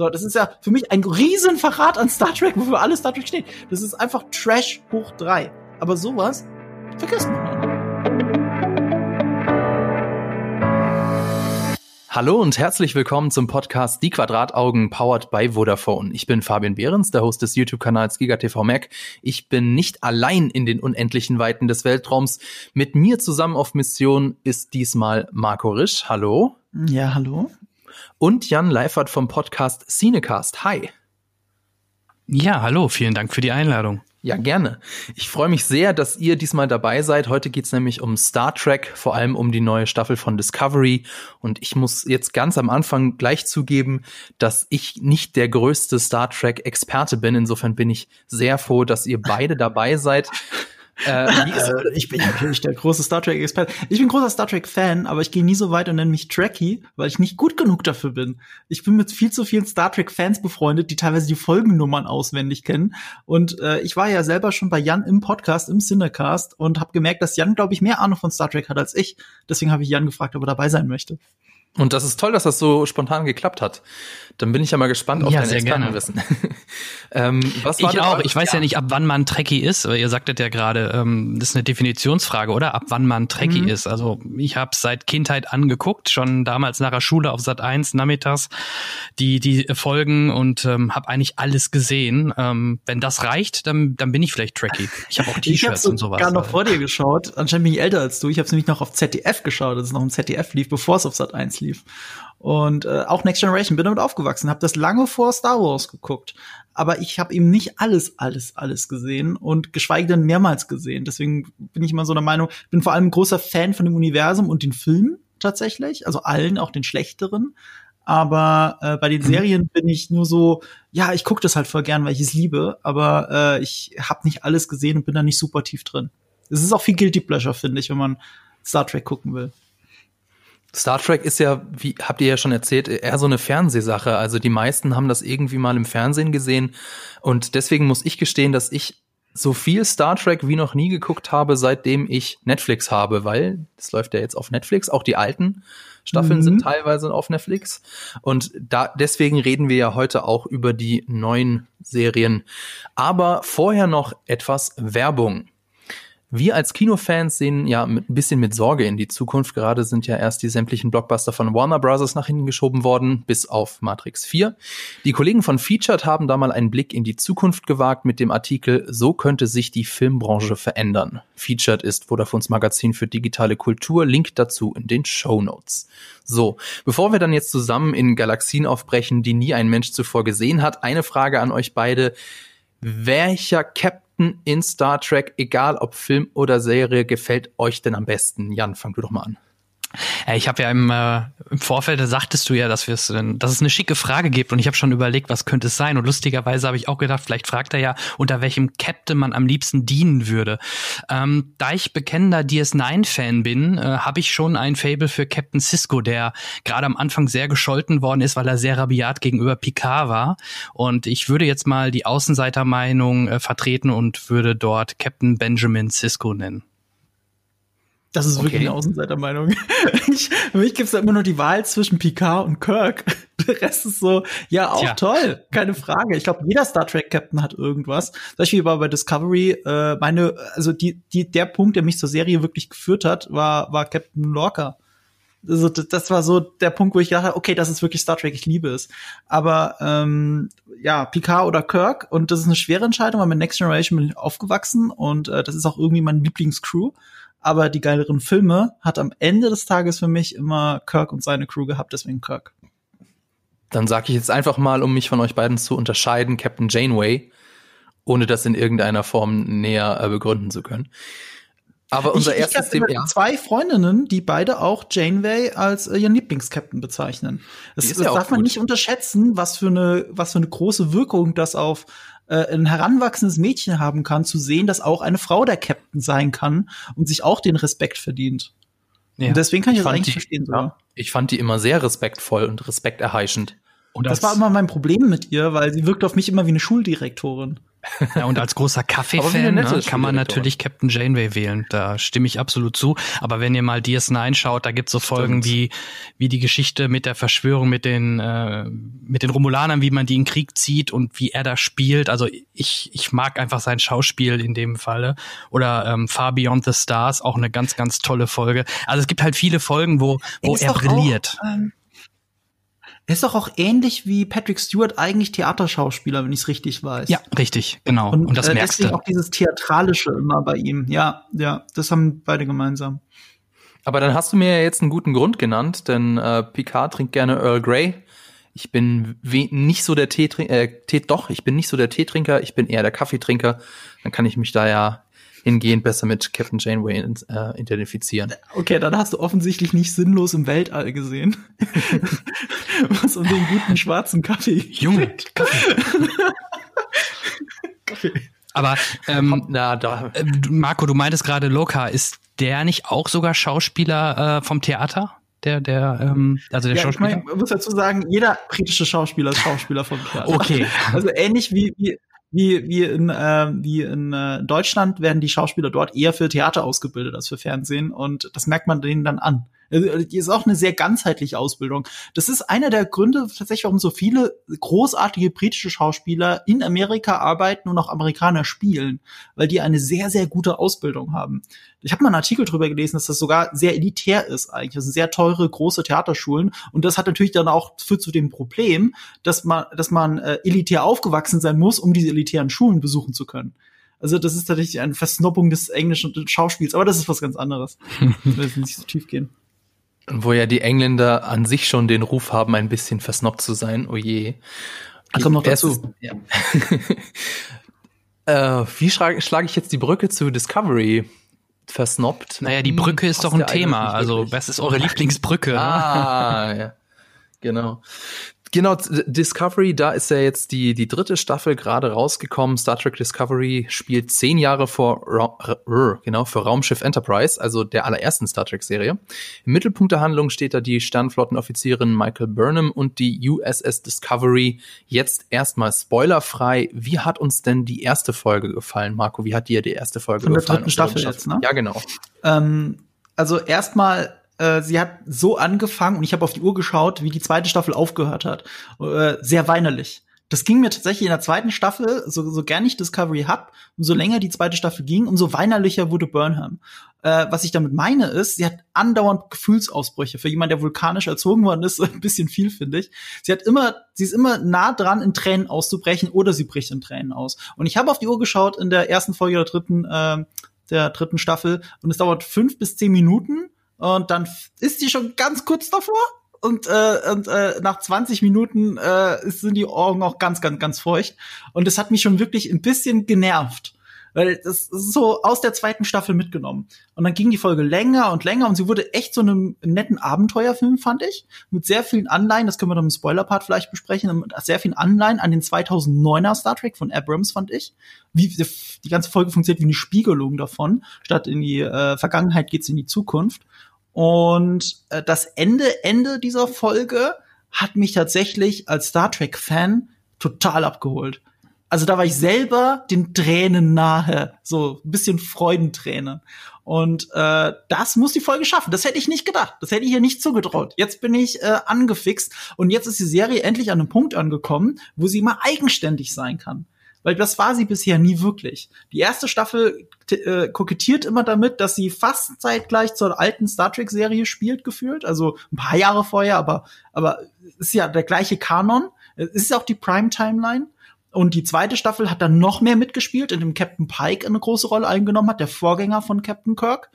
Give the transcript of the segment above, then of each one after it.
So, das ist ja für mich ein Riesenverrat an Star Trek, wofür alles Star Trek steht. Das ist einfach Trash hoch drei. Aber sowas vergisst man. Hallo und herzlich willkommen zum Podcast Die Quadrataugen powered by Vodafone. Ich bin Fabian Behrens, der Host des YouTube-Kanals GigaTV Mac. Ich bin nicht allein in den unendlichen Weiten des Weltraums. Mit mir zusammen auf Mission ist diesmal Marco Risch. Hallo. Ja, hallo. Und Jan Leifert vom Podcast Cinecast. Hi. Ja, hallo. Vielen Dank für die Einladung. Ja, gerne. Ich freue mich sehr, dass ihr diesmal dabei seid. Heute geht's nämlich um Star Trek, vor allem um die neue Staffel von Discovery. Und ich muss jetzt ganz am Anfang gleich zugeben, dass ich nicht der größte Star Trek-Experte bin. Insofern bin ich sehr froh, dass ihr beide dabei seid. Äh, äh, ich bin natürlich der große Star Trek-Experte. Ich bin großer Star Trek-Fan, aber ich gehe nie so weit und nenne mich Trekkie, weil ich nicht gut genug dafür bin. Ich bin mit viel zu vielen Star Trek-Fans befreundet, die teilweise die Folgennummern auswendig kennen. Und äh, ich war ja selber schon bei Jan im Podcast, im Cinecast und habe gemerkt, dass Jan, glaube ich, mehr Ahnung von Star Trek hat als ich. Deswegen habe ich Jan gefragt, ob er dabei sein möchte. Und das ist toll, dass das so spontan geklappt hat. Dann bin ich ja mal gespannt auf ja, dein Expertenwissen. ähm, was war ich auch. Ich weiß ja. ja. nicht, ab wann man Trekkie ist. Ihr sagtet ja gerade, ähm, das ist eine Definitionsfrage, oder? Ab wann man Trekkie mhm. ist. Also ich habe seit Kindheit angeguckt, schon damals nach der Schule auf Sat 1 nachmittags die die Folgen und ähm, habe eigentlich alles gesehen. Ähm, wenn das reicht, dann dann bin ich vielleicht Trekkie. Ich habe auch T-Shirts und sowas. Ich habe noch vor dir geschaut. Anscheinend bin ich älter als du. Ich habe nämlich noch auf ZDF geschaut, als es noch im ZDF lief, bevor es auf Sat 1 lief. Und äh, auch Next Generation bin damit aufgewachsen, habe das lange vor Star Wars geguckt. Aber ich habe eben nicht alles, alles, alles gesehen und geschweige denn mehrmals gesehen. Deswegen bin ich immer so der Meinung, bin vor allem ein großer Fan von dem Universum und den Filmen tatsächlich, also allen, auch den schlechteren. Aber äh, bei den mhm. Serien bin ich nur so, ja, ich gucke das halt voll gern, weil ich es liebe, aber äh, ich habe nicht alles gesehen und bin da nicht super tief drin. Es ist auch viel Guilty Pleasure, finde ich, wenn man Star Trek gucken will. Star Trek ist ja, wie habt ihr ja schon erzählt, eher so eine Fernsehsache. Also die meisten haben das irgendwie mal im Fernsehen gesehen. Und deswegen muss ich gestehen, dass ich so viel Star Trek wie noch nie geguckt habe, seitdem ich Netflix habe, weil das läuft ja jetzt auf Netflix. Auch die alten Staffeln mhm. sind teilweise auf Netflix. Und da, deswegen reden wir ja heute auch über die neuen Serien. Aber vorher noch etwas Werbung. Wir als Kinofans sehen ja ein bisschen mit Sorge in die Zukunft. Gerade sind ja erst die sämtlichen Blockbuster von Warner Bros. nach hinten geschoben worden, bis auf Matrix 4. Die Kollegen von Featured haben da mal einen Blick in die Zukunft gewagt mit dem Artikel So könnte sich die Filmbranche verändern. Featured ist Vodafones Magazin für digitale Kultur. Link dazu in den Show Notes. So, bevor wir dann jetzt zusammen in Galaxien aufbrechen, die nie ein Mensch zuvor gesehen hat, eine Frage an euch beide. Welcher Captain Captain in Star Trek, egal ob Film oder Serie, gefällt euch denn am besten? Jan, fang du doch mal an. Ich habe ja im, äh, im Vorfeld, sagtest du ja, dass, wir's, dass es eine schicke Frage gibt und ich habe schon überlegt, was könnte es sein. Und lustigerweise habe ich auch gedacht, vielleicht fragt er ja, unter welchem Captain man am liebsten dienen würde. Ähm, da ich bekennender DS9-Fan bin, äh, habe ich schon ein Fable für Captain Cisco, der gerade am Anfang sehr gescholten worden ist, weil er sehr rabiat gegenüber Picard war. Und ich würde jetzt mal die Außenseitermeinung äh, vertreten und würde dort Captain Benjamin Cisco nennen. Das ist okay. wirklich eine Außenseitermeinung. ich, für mich gibt's da immer nur die Wahl zwischen Picard und Kirk. Der Rest ist so, ja, auch Tja. toll, keine Frage. Ich glaube, jeder Star Trek Captain hat irgendwas. Zum Beispiel war bei Discovery äh, meine, also die, die, der Punkt, der mich zur Serie wirklich geführt hat, war, war Captain Lorca. Also das war so der Punkt, wo ich dachte, okay, das ist wirklich Star Trek, ich liebe es. Aber ähm, ja, Picard oder Kirk und das ist eine schwere Entscheidung, weil mit Next Generation bin ich aufgewachsen und äh, das ist auch irgendwie mein Lieblingscrew aber die geileren Filme hat am Ende des Tages für mich immer Kirk und seine Crew gehabt, deswegen Kirk. Dann sage ich jetzt einfach mal, um mich von euch beiden zu unterscheiden, Captain Janeway, ohne das in irgendeiner Form näher äh, begründen zu können. Aber unser ich, erstes Thema. Ja. Zwei Freundinnen, die beide auch Janeway als äh, ihren Lieblingskapitän bezeichnen. Das, das ja darf man nicht unterschätzen, was für eine, was für eine große Wirkung das auf äh, ein heranwachsendes Mädchen haben kann, zu sehen, dass auch eine Frau der Captain sein kann und sich auch den Respekt verdient. Ja. Und deswegen kann ich, ich das eigentlich die, verstehen. Ja, ich fand die immer sehr respektvoll und respekterheischend. Und das, das war immer mein Problem mit ihr, weil sie wirkt auf mich immer wie eine Schuldirektorin. Ja, und als großer Kaffee-Fan ne, kann man natürlich Captain Janeway wählen. Da stimme ich absolut zu. Aber wenn ihr mal DS9 schaut, da gibt's so Folgen wie, wie die Geschichte mit der Verschwörung mit den, äh, mit den Romulanern, wie man die in Krieg zieht und wie er da spielt. Also ich, ich mag einfach sein Schauspiel in dem Falle. Oder ähm, Far Beyond the Stars, auch eine ganz, ganz tolle Folge. Also es gibt halt viele Folgen, wo, wo er brilliert. Auch, ähm er ist doch auch ähnlich wie Patrick Stewart eigentlich Theaterschauspieler, wenn ich es richtig weiß. Ja, richtig, genau. Und, Und das äh, merkst du. auch dieses Theatralische immer bei ihm. Ja, ja, das haben beide gemeinsam. Aber dann hast du mir ja jetzt einen guten Grund genannt, denn äh, Picard trinkt gerne Earl Grey. Ich bin nicht so der Teetrinker, äh, Tee, doch, ich bin nicht so der Teetrinker, ich bin eher der Kaffeetrinker. Dann kann ich mich da ja hingehend besser mit Captain Janeway äh, identifizieren. Okay, dann hast du offensichtlich nicht sinnlos im Weltall gesehen. Was um den guten schwarzen Kaffee. Junge, Kaffee. Kaffee. Aber ähm, Na, da. Äh, Marco, du meintest gerade Loka, ist der nicht auch sogar Schauspieler äh, vom Theater? Der, der, ähm, also der ja, Schauspieler. Ich, mein, muss dazu sagen, jeder britische Schauspieler ist Schauspieler vom Theater. Okay. Also ähnlich wie, wie wie, wie in, äh, wie in äh, Deutschland werden die Schauspieler dort eher für Theater ausgebildet als für Fernsehen und das merkt man denen dann an. Also, die ist auch eine sehr ganzheitliche Ausbildung. Das ist einer der Gründe tatsächlich, warum so viele großartige britische Schauspieler in Amerika arbeiten und auch Amerikaner spielen, weil die eine sehr, sehr gute Ausbildung haben. Ich habe mal einen Artikel drüber gelesen, dass das sogar sehr elitär ist eigentlich. Das sind sehr teure, große Theaterschulen. Und das hat natürlich dann auch führt zu dem Problem, dass man, dass man äh, elitär aufgewachsen sein muss, um diese elitären Schulen besuchen zu können. Also das ist tatsächlich eine Versnoppung des englischen Schauspiels, aber das ist was ganz anderes. Wir müssen nicht so tief gehen. Wo ja die Engländer an sich schon den Ruf haben, ein bisschen versnobbt zu sein. Oh je. Ach, kommt noch dazu. Ja. äh, wie schlage schlag ich jetzt die Brücke zu Discovery? Versnobbt? Naja, die Brücke ist doch ein Thema. Also, was ist eure Lieblingsbrücke? ah, ja. Genau. Genau, Discovery, da ist ja jetzt die, die dritte Staffel gerade rausgekommen. Star Trek Discovery spielt zehn Jahre vor, Ra genau, für Raumschiff Enterprise, also der allerersten Star Trek Serie. Im Mittelpunkt der Handlung steht da die Sternflottenoffizierin Michael Burnham und die USS Discovery. Jetzt erstmal spoilerfrei. Wie hat uns denn die erste Folge gefallen, Marco? Wie hat dir die erste Folge Von gefallen? Von der dritten Staffel jetzt, ne? Ja, genau. Ähm, also erstmal äh, sie hat so angefangen und ich habe auf die Uhr geschaut, wie die zweite Staffel aufgehört hat. Äh, sehr weinerlich. Das ging mir tatsächlich in der zweiten Staffel, so, so gern ich Discovery hab, umso länger die zweite Staffel ging, umso weinerlicher wurde Burnham. Äh, was ich damit meine ist, sie hat andauernd Gefühlsausbrüche. Für jemanden, der vulkanisch erzogen worden ist, ein bisschen viel, finde ich. Sie hat immer, sie ist immer nah dran, in Tränen auszubrechen oder sie bricht in Tränen aus. Und ich habe auf die Uhr geschaut in der ersten Folge der dritten, äh, der dritten Staffel und es dauert fünf bis zehn Minuten und dann ist die schon ganz kurz davor. Und, äh, und äh, nach 20 Minuten äh, sind die Augen auch ganz, ganz, ganz feucht. Und das hat mich schon wirklich ein bisschen genervt. Weil das ist so aus der zweiten Staffel mitgenommen. Und dann ging die Folge länger und länger und sie wurde echt so einem netten Abenteuerfilm, fand ich. Mit sehr vielen Anleihen, das können wir dann im Spoiler-Part vielleicht besprechen, mit sehr vielen Anleihen an den 2009er Star Trek von Abrams, fand ich. Wie die ganze Folge funktioniert wie eine Spiegelung davon. Statt in die äh, Vergangenheit geht's in die Zukunft. Und äh, das Ende, Ende dieser Folge hat mich tatsächlich als Star Trek-Fan total abgeholt. Also da war ich selber den Tränen nahe, so ein bisschen Freudentränen. Und äh, das muss die Folge schaffen. Das hätte ich nicht gedacht. Das hätte ich ihr nicht zugetraut. Jetzt bin ich äh, angefixt und jetzt ist die Serie endlich an einem Punkt angekommen, wo sie mal eigenständig sein kann weil das war sie bisher nie wirklich. Die erste Staffel äh, kokettiert immer damit, dass sie fast zeitgleich zur alten Star Trek Serie spielt gefühlt, also ein paar Jahre vorher, aber aber ist ja der gleiche Kanon. Es ist ja auch die Prime Timeline. Und die zweite Staffel hat dann noch mehr mitgespielt, in dem Captain Pike eine große Rolle eingenommen hat, der Vorgänger von Captain Kirk.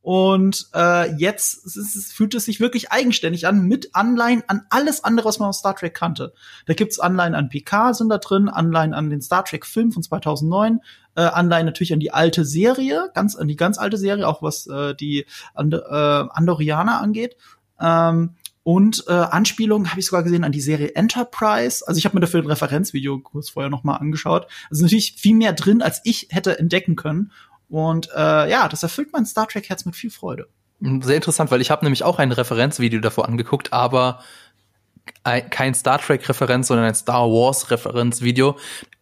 Und äh, jetzt es ist, fühlt es sich wirklich eigenständig an, mit Anleihen an alles andere, was man aus Star Trek kannte. Da gibt's Anleihen an Picard sind da drin, Anleihen an den Star Trek Film von 2009, äh, Anleihen natürlich an die alte Serie, ganz an die ganz alte Serie, auch was äh, die And äh, Andorianer angeht. Ähm, und äh, Anspielungen habe ich sogar gesehen an die Serie Enterprise. Also ich habe mir dafür ein Referenzvideo kurz vorher noch mal angeschaut. Also natürlich viel mehr drin, als ich hätte entdecken können. Und äh, ja, das erfüllt mein Star Trek Herz mit viel Freude. Sehr interessant, weil ich habe nämlich auch ein Referenzvideo davor angeguckt, aber kein Star Trek-Referenz, sondern ein Star Wars-Referenz-Video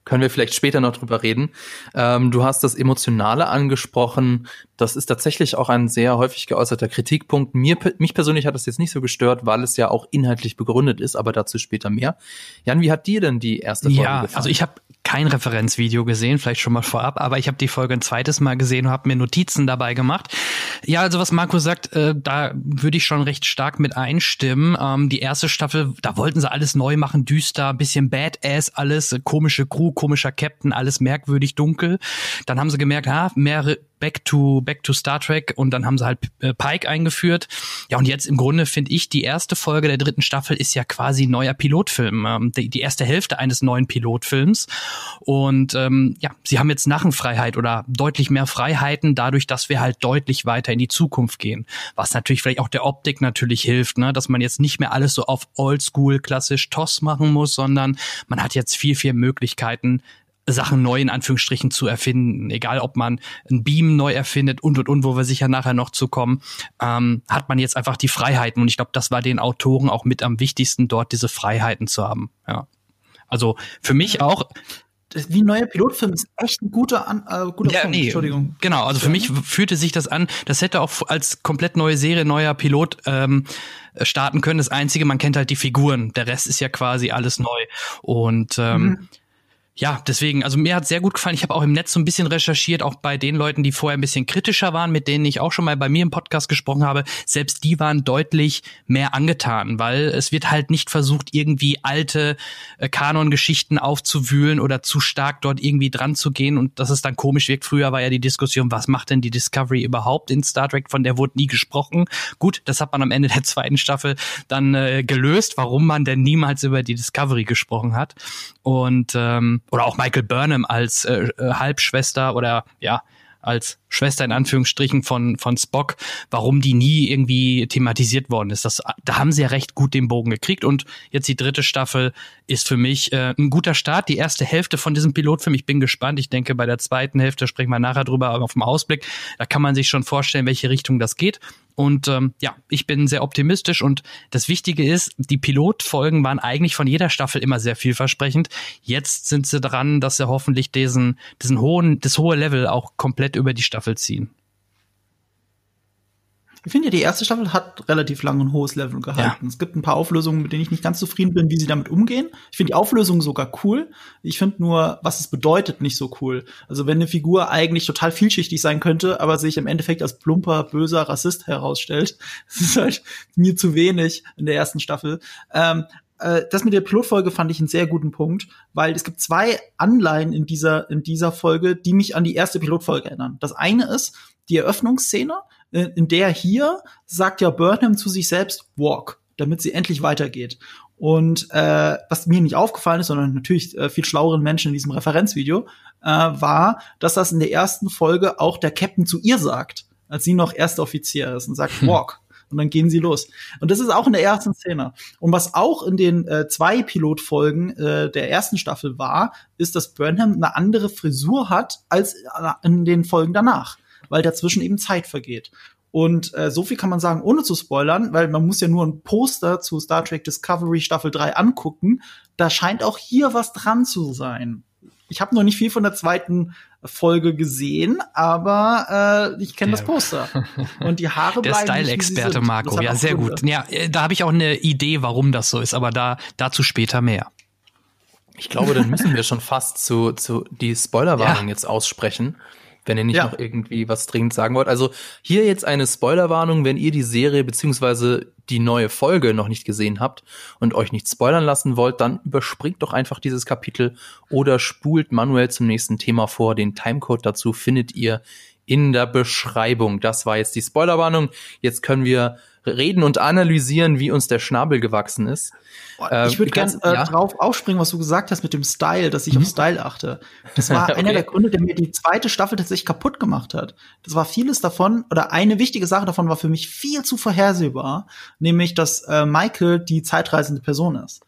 können wir vielleicht später noch drüber reden. Ähm, du hast das Emotionale angesprochen. Das ist tatsächlich auch ein sehr häufig geäußerter Kritikpunkt. Mir, mich persönlich hat das jetzt nicht so gestört, weil es ja auch inhaltlich begründet ist, aber dazu später mehr. Jan, wie hat dir denn die erste Folge ja, gefallen? Also ich habe kein Referenzvideo gesehen, vielleicht schon mal vorab, aber ich habe die Folge ein zweites Mal gesehen und habe mir Notizen dabei gemacht. Ja, also was Marco sagt, äh, da würde ich schon recht stark mit einstimmen. Ähm, die erste Staffel, da wollten sie alles neu machen, düster, bisschen Badass, alles, äh, komische Crew, komischer Captain, alles merkwürdig dunkel. Dann haben sie gemerkt, ha, mehrere Back to Back to Star Trek und dann haben sie halt äh, Pike eingeführt. Ja, und jetzt im Grunde finde ich, die erste Folge der dritten Staffel ist ja quasi neuer Pilotfilm, ähm, die, die, erste Hälfte eines neuen Pilotfilms. Und ähm, ja, sie haben jetzt Narrenfreiheit oder deutlich mehr Freiheiten, dadurch, dass wir halt deutlich weiter in die Zukunft gehen. Was natürlich vielleicht auch der Optik natürlich hilft, ne? dass man jetzt nicht mehr alles so auf Oldschool klassisch TOS machen muss, sondern man hat jetzt viel, viel Möglichkeiten, Sachen neu in Anführungsstrichen zu erfinden, egal ob man ein Beam neu erfindet und und und, wo wir sicher nachher noch zu kommen, ähm, hat man jetzt einfach die Freiheiten und ich glaube, das war den Autoren auch mit am wichtigsten, dort diese Freiheiten zu haben. Ja, also für mich auch. Wie ein neuer Pilotfilm ist echt ein guter, An äh, guter ja, Film. Nee, Entschuldigung. Genau, also für mich fühlte sich das an, das hätte auch als komplett neue Serie, neuer Pilot ähm, starten können. Das Einzige, man kennt halt die Figuren. Der Rest ist ja quasi alles neu. Und ähm, mhm ja, deswegen, also mir hat sehr gut gefallen. Ich habe auch im Netz so ein bisschen recherchiert, auch bei den Leuten, die vorher ein bisschen kritischer waren, mit denen ich auch schon mal bei mir im Podcast gesprochen habe. Selbst die waren deutlich mehr angetan, weil es wird halt nicht versucht, irgendwie alte äh, Kanongeschichten aufzuwühlen oder zu stark dort irgendwie dran zu gehen und dass es dann komisch wirkt. Früher war ja die Diskussion, was macht denn die Discovery überhaupt in Star Trek? Von der wurde nie gesprochen. Gut, das hat man am Ende der zweiten Staffel dann äh, gelöst, warum man denn niemals über die Discovery gesprochen hat. Und ähm, oder auch Michael Burnham als äh, äh, Halbschwester oder ja, als Schwester in Anführungsstrichen von, von Spock, warum die nie irgendwie thematisiert worden ist. Das, da haben sie ja recht gut den Bogen gekriegt und jetzt die dritte Staffel ist für mich äh, ein guter Start. Die erste Hälfte von diesem Pilotfilm, ich bin gespannt. Ich denke, bei der zweiten Hälfte sprechen wir nachher drüber, aber auf dem Ausblick, da kann man sich schon vorstellen, welche Richtung das geht. Und ähm, ja, ich bin sehr optimistisch und das Wichtige ist, die Pilotfolgen waren eigentlich von jeder Staffel immer sehr vielversprechend. Jetzt sind sie dran, dass sie hoffentlich diesen, diesen hohen, das hohe Level auch komplett über die Staffel ziehen. Ich finde ja, die erste Staffel hat relativ lang ein hohes Level gehalten. Ja. Es gibt ein paar Auflösungen, mit denen ich nicht ganz zufrieden bin, wie sie damit umgehen. Ich finde die Auflösung sogar cool. Ich finde nur, was es bedeutet, nicht so cool. Also wenn eine Figur eigentlich total vielschichtig sein könnte, aber sich im Endeffekt als plumper, böser Rassist herausstellt, das ist halt mir zu wenig in der ersten Staffel. Ähm, äh, das mit der Pilotfolge fand ich einen sehr guten Punkt, weil es gibt zwei Anleihen in dieser, in dieser Folge, die mich an die erste Pilotfolge erinnern. Das eine ist die Eröffnungsszene, in der hier sagt ja Burnham zu sich selbst Walk, damit sie endlich weitergeht. Und äh, was mir nicht aufgefallen ist, sondern natürlich äh, viel schlaueren Menschen in diesem Referenzvideo, äh, war, dass das in der ersten Folge auch der Captain zu ihr sagt, als sie noch erster Offizier ist und sagt hm. Walk. Und dann gehen sie los. Und das ist auch in der ersten Szene. Und was auch in den äh, zwei Pilotfolgen äh, der ersten Staffel war, ist, dass Burnham eine andere Frisur hat als äh, in den Folgen danach weil dazwischen eben Zeit vergeht. Und äh, so viel kann man sagen, ohne zu spoilern, weil man muss ja nur ein Poster zu Star Trek Discovery Staffel 3 angucken. Da scheint auch hier was dran zu sein. Ich habe noch nicht viel von der zweiten Folge gesehen, aber äh, ich kenne das Poster. Und die Haare der bleiben. Der Style-Experte Marco, ja, sehr gut. Ja, äh, da habe ich auch eine Idee, warum das so ist, aber da dazu später mehr. Ich glaube, dann müssen wir schon fast zu, zu die Spoilerwarnung ja. jetzt aussprechen wenn ihr nicht ja. noch irgendwie was dringend sagen wollt. Also hier jetzt eine Spoilerwarnung, wenn ihr die Serie beziehungsweise die neue Folge noch nicht gesehen habt und euch nicht spoilern lassen wollt, dann überspringt doch einfach dieses Kapitel oder spult manuell zum nächsten Thema vor. Den Timecode dazu findet ihr in der Beschreibung. Das war jetzt die Spoilerwarnung. Jetzt können wir reden und analysieren, wie uns der Schnabel gewachsen ist. Ähm, ich würde gerne äh, ja? drauf aufspringen, was du gesagt hast mit dem Style, dass ich mhm. auf Style achte. Das war okay. einer der Gründe, der mir die zweite Staffel tatsächlich kaputt gemacht hat. Das war vieles davon, oder eine wichtige Sache davon war für mich viel zu vorhersehbar, nämlich, dass äh, Michael die zeitreisende Person ist.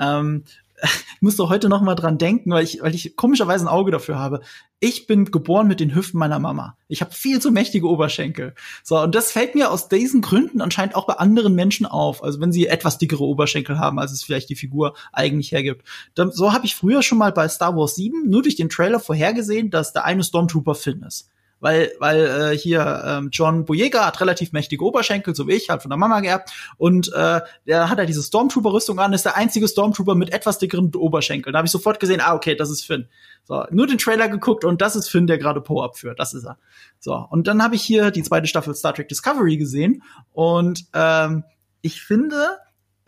Ähm, ich musste heute noch mal dran denken, weil ich, weil ich komischerweise ein Auge dafür habe. Ich bin geboren mit den Hüften meiner Mama. Ich habe viel zu mächtige Oberschenkel. So, und das fällt mir aus diesen Gründen anscheinend auch bei anderen Menschen auf. Also wenn sie etwas dickere Oberschenkel haben, als es vielleicht die Figur eigentlich hergibt. Dann, so habe ich früher schon mal bei Star Wars 7 nur durch den Trailer vorhergesehen, dass der eine Stormtrooper Finn ist weil weil äh, hier ähm, John Boyega hat relativ mächtige Oberschenkel, so wie ich, hat von der Mama geerbt und äh, der hat ja diese Stormtrooper-Rüstung an, ist der einzige Stormtrooper mit etwas dickeren Oberschenkeln. Da habe ich sofort gesehen, ah okay, das ist Finn. So, nur den Trailer geguckt und das ist Finn, der gerade Poe abführt. Das ist er. So, und dann habe ich hier die zweite Staffel Star Trek Discovery gesehen und ähm, ich finde,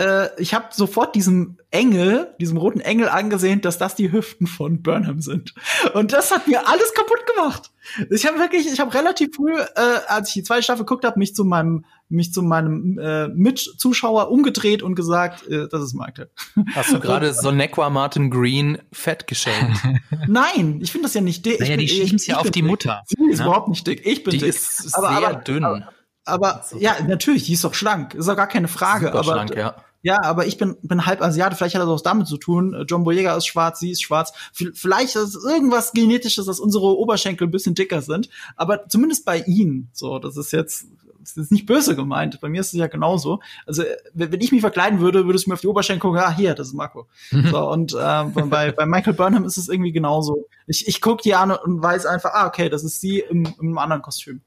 äh, ich habe sofort diesem Engel, diesem roten Engel angesehen, dass das die Hüften von Burnham sind. Und das hat mir alles kaputt gemacht. Ich habe wirklich, ich habe relativ früh, äh, als ich die zweite Staffel geguckt habe, mich zu meinem mich zu meinem äh, Mitzuschauer umgedreht und gesagt, äh, das ist Michael. Hast du gerade Sonequa Martin Green fett geschenkt? Nein, ich finde das ja nicht dick. Naja, die schieben's ja auf die Mutter. Sie ist ne? überhaupt nicht dick. Ich bin die dick. ist aber, sehr aber, dünn. Aber, aber ja, natürlich, die ist doch schlank. Ist doch gar keine Frage. Super aber schlank, ja. Ja, aber ich bin, bin halb Asiate, vielleicht hat das auch damit zu tun. John Boyega ist schwarz, sie ist schwarz. Vielleicht ist es irgendwas Genetisches, dass unsere Oberschenkel ein bisschen dicker sind. Aber zumindest bei ihnen, so, das ist jetzt, das ist nicht böse gemeint. Bei mir ist es ja genauso. Also, wenn ich mich verkleiden würde, würdest du mir auf die Oberschenkel gucken, ah, hier, das ist Marco. so, und äh, bei, bei Michael Burnham ist es irgendwie genauso. Ich, ich gucke die an und weiß einfach, ah, okay, das ist sie im, im anderen Kostüm.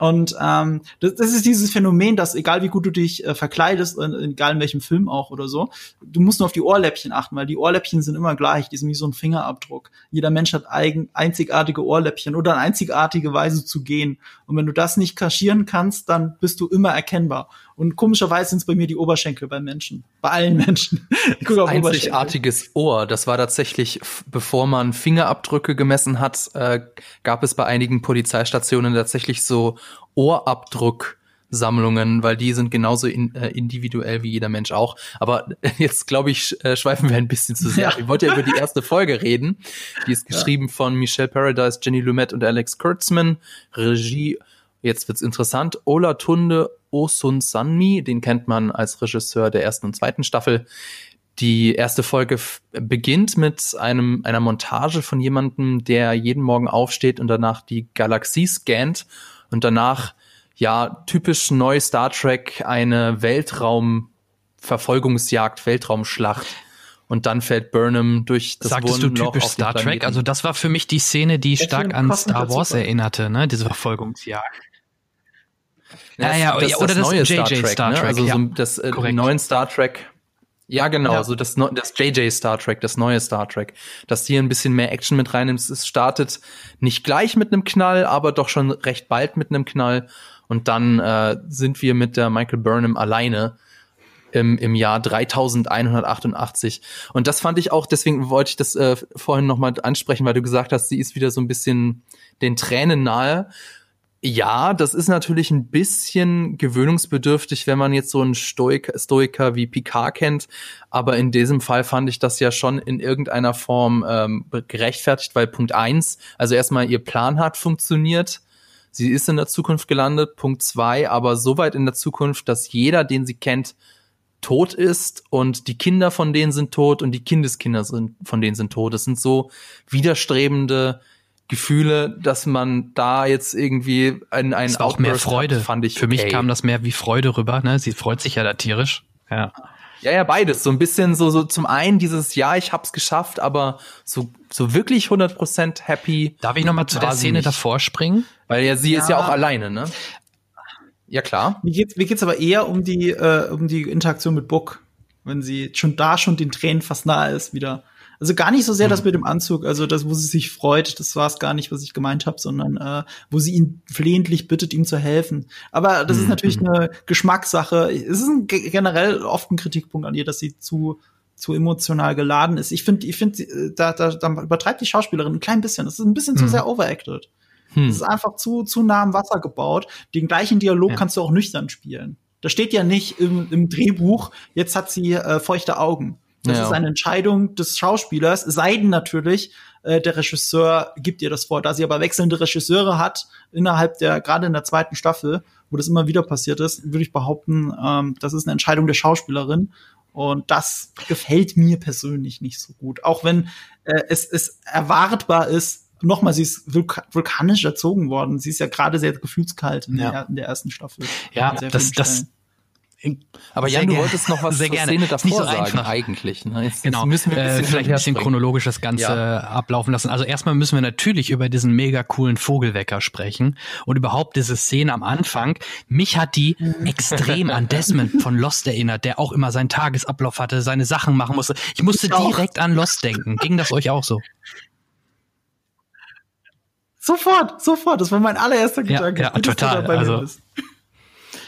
Und ähm, das, das ist dieses Phänomen, dass egal wie gut du dich äh, verkleidest, egal in welchem Film auch oder so, du musst nur auf die Ohrläppchen achten, weil die Ohrläppchen sind immer gleich, die sind wie so ein Fingerabdruck. Jeder Mensch hat eigen, einzigartige Ohrläppchen oder eine einzigartige Weise zu gehen. Und wenn du das nicht kaschieren kannst, dann bist du immer erkennbar. Und komischerweise sind es bei mir die Oberschenkel bei Menschen. Bei allen Menschen. Ich gucke auf Einzigartiges Ohr. Das war tatsächlich, bevor man Fingerabdrücke gemessen hat, äh, gab es bei einigen Polizeistationen tatsächlich so Ohrabdruck. Sammlungen, weil die sind genauso in, äh, individuell wie jeder Mensch auch. Aber jetzt, glaube ich, äh, schweifen wir ein bisschen zu sehr. Ja. Ich wollte ja über die erste Folge reden. Die ist geschrieben ja. von Michelle Paradise, Jenny Lumet und Alex Kurtzman. Regie, jetzt wird's interessant, Ola Tunde Osun Sanmi, den kennt man als Regisseur der ersten und zweiten Staffel. Die erste Folge beginnt mit einem, einer Montage von jemandem, der jeden Morgen aufsteht und danach die Galaxie scannt und danach, ja, typisch neu Star Trek, eine Weltraumverfolgungsjagd, Weltraumschlacht. Und dann fällt Burnham durch das Sagtest Wurmloch du typisch Star Trek? Also das war für mich die Szene, die stark an Star Wars erinnerte, ne? Diese Verfolgungsjagd. Ja, ja, das, oder das, das neue Star Trek, Star Trek ne? also ja. so das äh, neuen Star Trek. Ja, genau, ja. so das, das JJ Star Trek, das neue Star Trek, dass hier ein bisschen mehr Action mit reinnimmt. Es startet nicht gleich mit einem Knall, aber doch schon recht bald mit einem Knall. Und dann äh, sind wir mit der Michael Burnham alleine im, im Jahr 3188. Und das fand ich auch, deswegen wollte ich das äh, vorhin nochmal ansprechen, weil du gesagt hast, sie ist wieder so ein bisschen den Tränen nahe. Ja, das ist natürlich ein bisschen gewöhnungsbedürftig, wenn man jetzt so einen Stoik Stoiker wie Picard kennt. Aber in diesem Fall fand ich das ja schon in irgendeiner Form ähm, gerechtfertigt, weil Punkt eins, also erstmal ihr Plan hat funktioniert. Sie ist in der Zukunft gelandet. Punkt zwei, aber so weit in der Zukunft, dass jeder, den sie kennt, tot ist und die Kinder von denen sind tot und die Kindeskinder sind, von denen sind tot. Das sind so widerstrebende Gefühle, dass man da jetzt irgendwie ein ein auch mehr Freude hat, fand ich. Für okay. mich kam das mehr wie Freude rüber. Ne, sie freut sich ja da tierisch. Ja. Ja, ja, beides. So ein bisschen so, so zum einen dieses, ja, ich hab's geschafft, aber so, so wirklich 100% happy. Darf ich nochmal zu der Szene nicht. davor springen? Weil ja, sie ja. ist ja auch alleine, ne? Ja, klar. Mir geht's, mir geht's aber eher um die, äh, um die Interaktion mit Book. Wenn sie schon da schon den Tränen fast nahe ist wieder. Also gar nicht so sehr das mhm. mit dem Anzug, also das, wo sie sich freut, das war es gar nicht, was ich gemeint habe, sondern äh, wo sie ihn flehentlich bittet, ihm zu helfen. Aber das mhm. ist natürlich eine Geschmackssache. Es ist ein, generell oft ein Kritikpunkt an ihr, dass sie zu zu emotional geladen ist. Ich finde, ich finde, äh, da, da, da übertreibt die Schauspielerin ein klein bisschen. Das ist ein bisschen mhm. zu sehr overacted. Hm. Das ist einfach zu, zu nah am Wasser gebaut. Den gleichen Dialog ja. kannst du auch nüchtern spielen. Da steht ja nicht im, im Drehbuch, jetzt hat sie äh, feuchte Augen. Das ja. ist eine Entscheidung des Schauspielers, sei denn natürlich, äh, der Regisseur gibt ihr das vor. Da sie aber wechselnde Regisseure hat, innerhalb der, gerade in der zweiten Staffel, wo das immer wieder passiert ist, würde ich behaupten, ähm, das ist eine Entscheidung der Schauspielerin. Und das gefällt mir persönlich nicht so gut. Auch wenn äh, es, es erwartbar ist, nochmal, sie ist vulka vulkanisch erzogen worden. Sie ist ja gerade sehr gefühlskalt in, ja. der, in der ersten Staffel. Ja, das, das, aber Jan, du wolltest noch was sehr zur gerne. Szene davor so sagen, einfach. eigentlich. Ne? Jetzt, genau. Jetzt müssen wir ein bisschen äh, vielleicht ein bisschen chronologisch das Ganze ja. ablaufen lassen. Also erstmal müssen wir natürlich über diesen mega coolen Vogelwecker sprechen und überhaupt diese Szene am Anfang. Mich hat die extrem an Desmond von Lost erinnert, der auch immer seinen Tagesablauf hatte, seine Sachen machen musste. Ich musste ich direkt an Lost denken. Ging das euch auch so? Sofort, sofort. Das war mein allererster Gedanke. Ja, ja total. Also,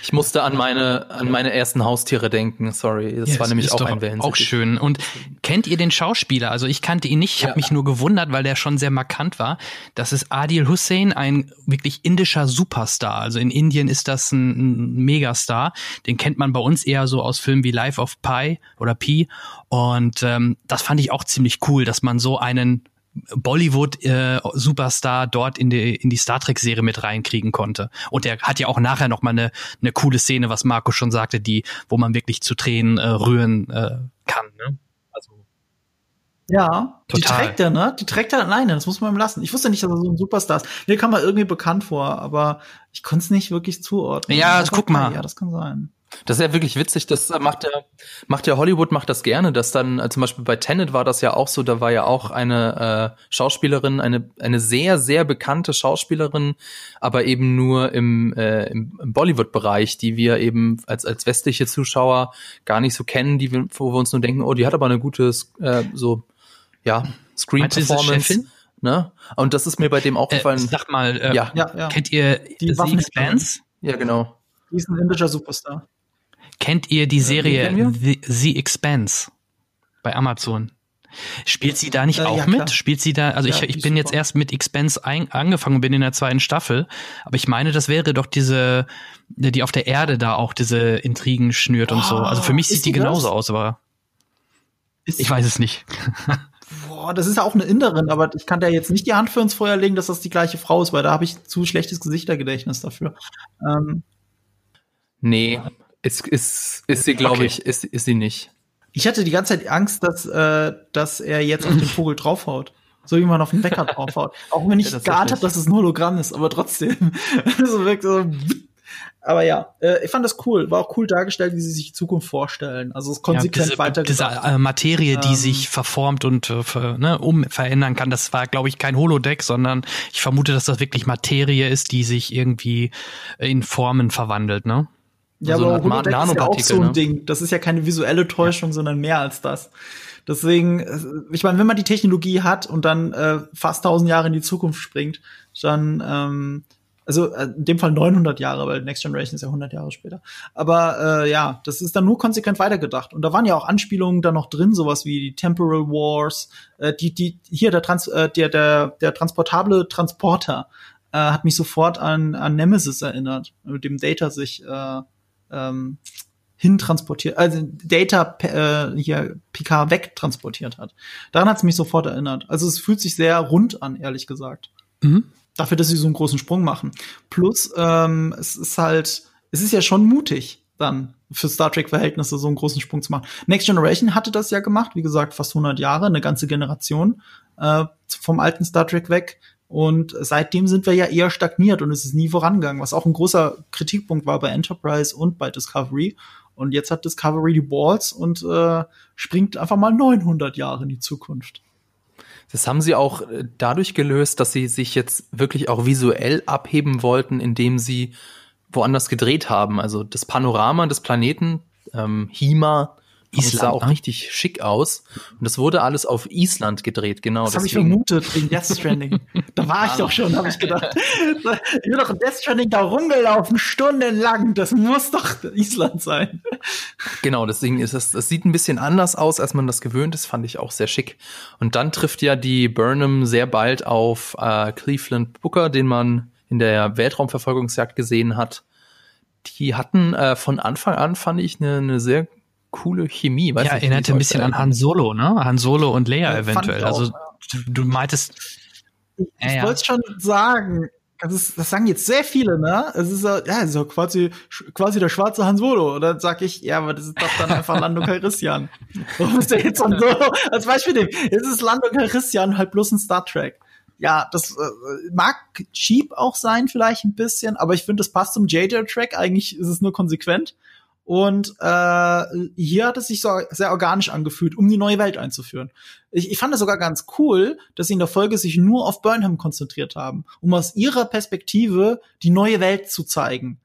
ich musste an meine, an meine ersten Haustiere denken, sorry. Das ja, war nämlich auch ein Auch schön. Und kennt ihr den Schauspieler? Also ich kannte ihn nicht, ich ja. habe mich nur gewundert, weil der schon sehr markant war. Das ist Adil Hussein, ein wirklich indischer Superstar. Also in Indien ist das ein, ein Megastar. Den kennt man bei uns eher so aus Filmen wie Life of Pi oder Pi. Und ähm, das fand ich auch ziemlich cool, dass man so einen Bollywood-Superstar äh, dort in die, in die Star Trek-Serie mit reinkriegen konnte. Und er hat ja auch nachher noch mal eine, eine coole Szene, was Marco schon sagte, die, wo man wirklich zu Tränen äh, rühren äh, kann. Ne? Also ja, total. die trägt er, ne? Die trägt er alleine, das muss man ihm lassen. Ich wusste nicht, dass er so ein Superstar ist. Mir kam er irgendwie bekannt vor, aber ich konnte es nicht wirklich zuordnen. Ja, also, guck mal. Ja, das kann sein. Das ist ja wirklich witzig, das macht ja, macht ja Hollywood macht das gerne, dass dann, äh, zum Beispiel bei Tenet war das ja auch so, da war ja auch eine äh, Schauspielerin, eine, eine sehr, sehr bekannte Schauspielerin, aber eben nur im, äh, im, im Bollywood-Bereich, die wir eben als, als westliche Zuschauer gar nicht so kennen, die wir, wo wir uns nur denken, oh, die hat aber eine gute, äh, so, ja, Screen-Performance. Ne? Und das ist mir bei dem auch äh, gefallen. Sag mal, äh, ja. Ja, ja. kennt ihr die The Expanse? Ja, genau. Die ist ein indischer Superstar. Kennt ihr die Serie The, The Expanse bei Amazon? Spielt sie da nicht äh, auch ja, mit? Spielt sie da, also ja, ich, ich bin jetzt erst mit Expense ein, angefangen, bin in der zweiten Staffel, aber ich meine, das wäre doch diese, die auf der Erde da auch diese Intrigen schnürt oh, und so. Also für mich sieht die, die genauso aus, aber ist ich weiß es nicht. Boah, das ist ja auch eine Inderin, aber ich kann da jetzt nicht die Hand für ins Feuer legen, dass das die gleiche Frau ist, weil da habe ich zu schlechtes Gesichtergedächtnis dafür. Ähm, nee, ist, ist, ist sie, glaube okay. ich, ist, ist sie nicht. Ich hatte die ganze Zeit Angst, dass, äh, dass er jetzt auf den Vogel draufhaut. So wie man auf den Wecker draufhaut. Auch wenn ich ja, geahnt habe, dass es ein Hologramm ist, aber trotzdem. so wirkt so. Aber ja, äh, ich fand das cool. War auch cool dargestellt, wie sie sich die Zukunft vorstellen. Also es konsequent ja, weiter. Diese äh, Materie, die ähm, sich verformt und äh, ne, um verändern kann, das war, glaube ich, kein Holodeck, sondern ich vermute, dass das wirklich Materie ist, die sich irgendwie in Formen verwandelt, ne? Ja, so aber Holodeck ist ja auch so ein ne? Ding. Das ist ja keine visuelle Täuschung, ja. sondern mehr als das. Deswegen, äh, ich meine, wenn man die Technologie hat und dann äh, fast 1000 Jahre in die Zukunft springt, dann, ähm, also äh, in dem Fall 900 Jahre, weil Next Generation ist ja 100 Jahre später. Aber äh, ja, das ist dann nur konsequent weitergedacht. Und da waren ja auch Anspielungen da noch drin, sowas wie die Temporal Wars, äh, die, die hier der, Trans äh, der, der, der transportable Transporter äh, hat mich sofort an, an Nemesis erinnert, mit dem Data sich äh, ähm, hintransportiert, also Data äh, hier Picard wegtransportiert hat. Daran hat es mich sofort erinnert. Also es fühlt sich sehr rund an, ehrlich gesagt. Mhm. Dafür, dass sie so einen großen Sprung machen. Plus, ähm, es ist halt, es ist ja schon mutig, dann für Star Trek-Verhältnisse so einen großen Sprung zu machen. Next Generation hatte das ja gemacht, wie gesagt, fast 100 Jahre, eine ganze Generation äh, vom alten Star Trek weg. Und seitdem sind wir ja eher stagniert und es ist nie vorangegangen, was auch ein großer Kritikpunkt war bei Enterprise und bei Discovery. Und jetzt hat Discovery die Balls und äh, springt einfach mal 900 Jahre in die Zukunft. Das haben sie auch äh, dadurch gelöst, dass sie sich jetzt wirklich auch visuell abheben wollten, indem sie woanders gedreht haben. Also das Panorama des Planeten, ähm, Hima, Island sah auch ne? richtig schick aus. Und das wurde alles auf Island gedreht, genau. Das habe ich vermutet wegen Death Stranding. da war ich doch schon, habe ich gedacht. ich bin doch in Death Stranding da rumgelaufen, stundenlang. Das muss doch Island sein. Genau, deswegen ist es, es sieht ein bisschen anders aus, als man das gewöhnt ist, fand ich auch sehr schick. Und dann trifft ja die Burnham sehr bald auf äh, Cleveland Booker, den man in der Weltraumverfolgungsjagd gesehen hat. Die hatten äh, von Anfang an, fand ich, eine, eine sehr coole Chemie. Weiß ja, nicht, erinnerte ein bisschen an Han Solo, ne? Han Solo und Leia ja, eventuell. Also du, du meintest. Ich, ich ja, wollte schon sagen, das, ist, das sagen jetzt sehr viele, ne? Es ist ja, ja quasi, quasi der schwarze Hans Volo. Und dann sag ich, ja, aber das ist doch dann einfach Lando Calrissian. Warum ist der jetzt so als Beispiel nehmen? Es ist Lando Calrissian halt bloß ein Star Trek. Ja, das äh, mag cheap auch sein, vielleicht ein bisschen, aber ich finde, das passt zum JJ-Track. Eigentlich ist es nur konsequent. Und äh, hier hat es sich so sehr organisch angefühlt, um die neue Welt einzuführen. Ich, ich fand es sogar ganz cool, dass sie in der Folge sich nur auf Burnham konzentriert haben, um aus ihrer Perspektive die neue Welt zu zeigen.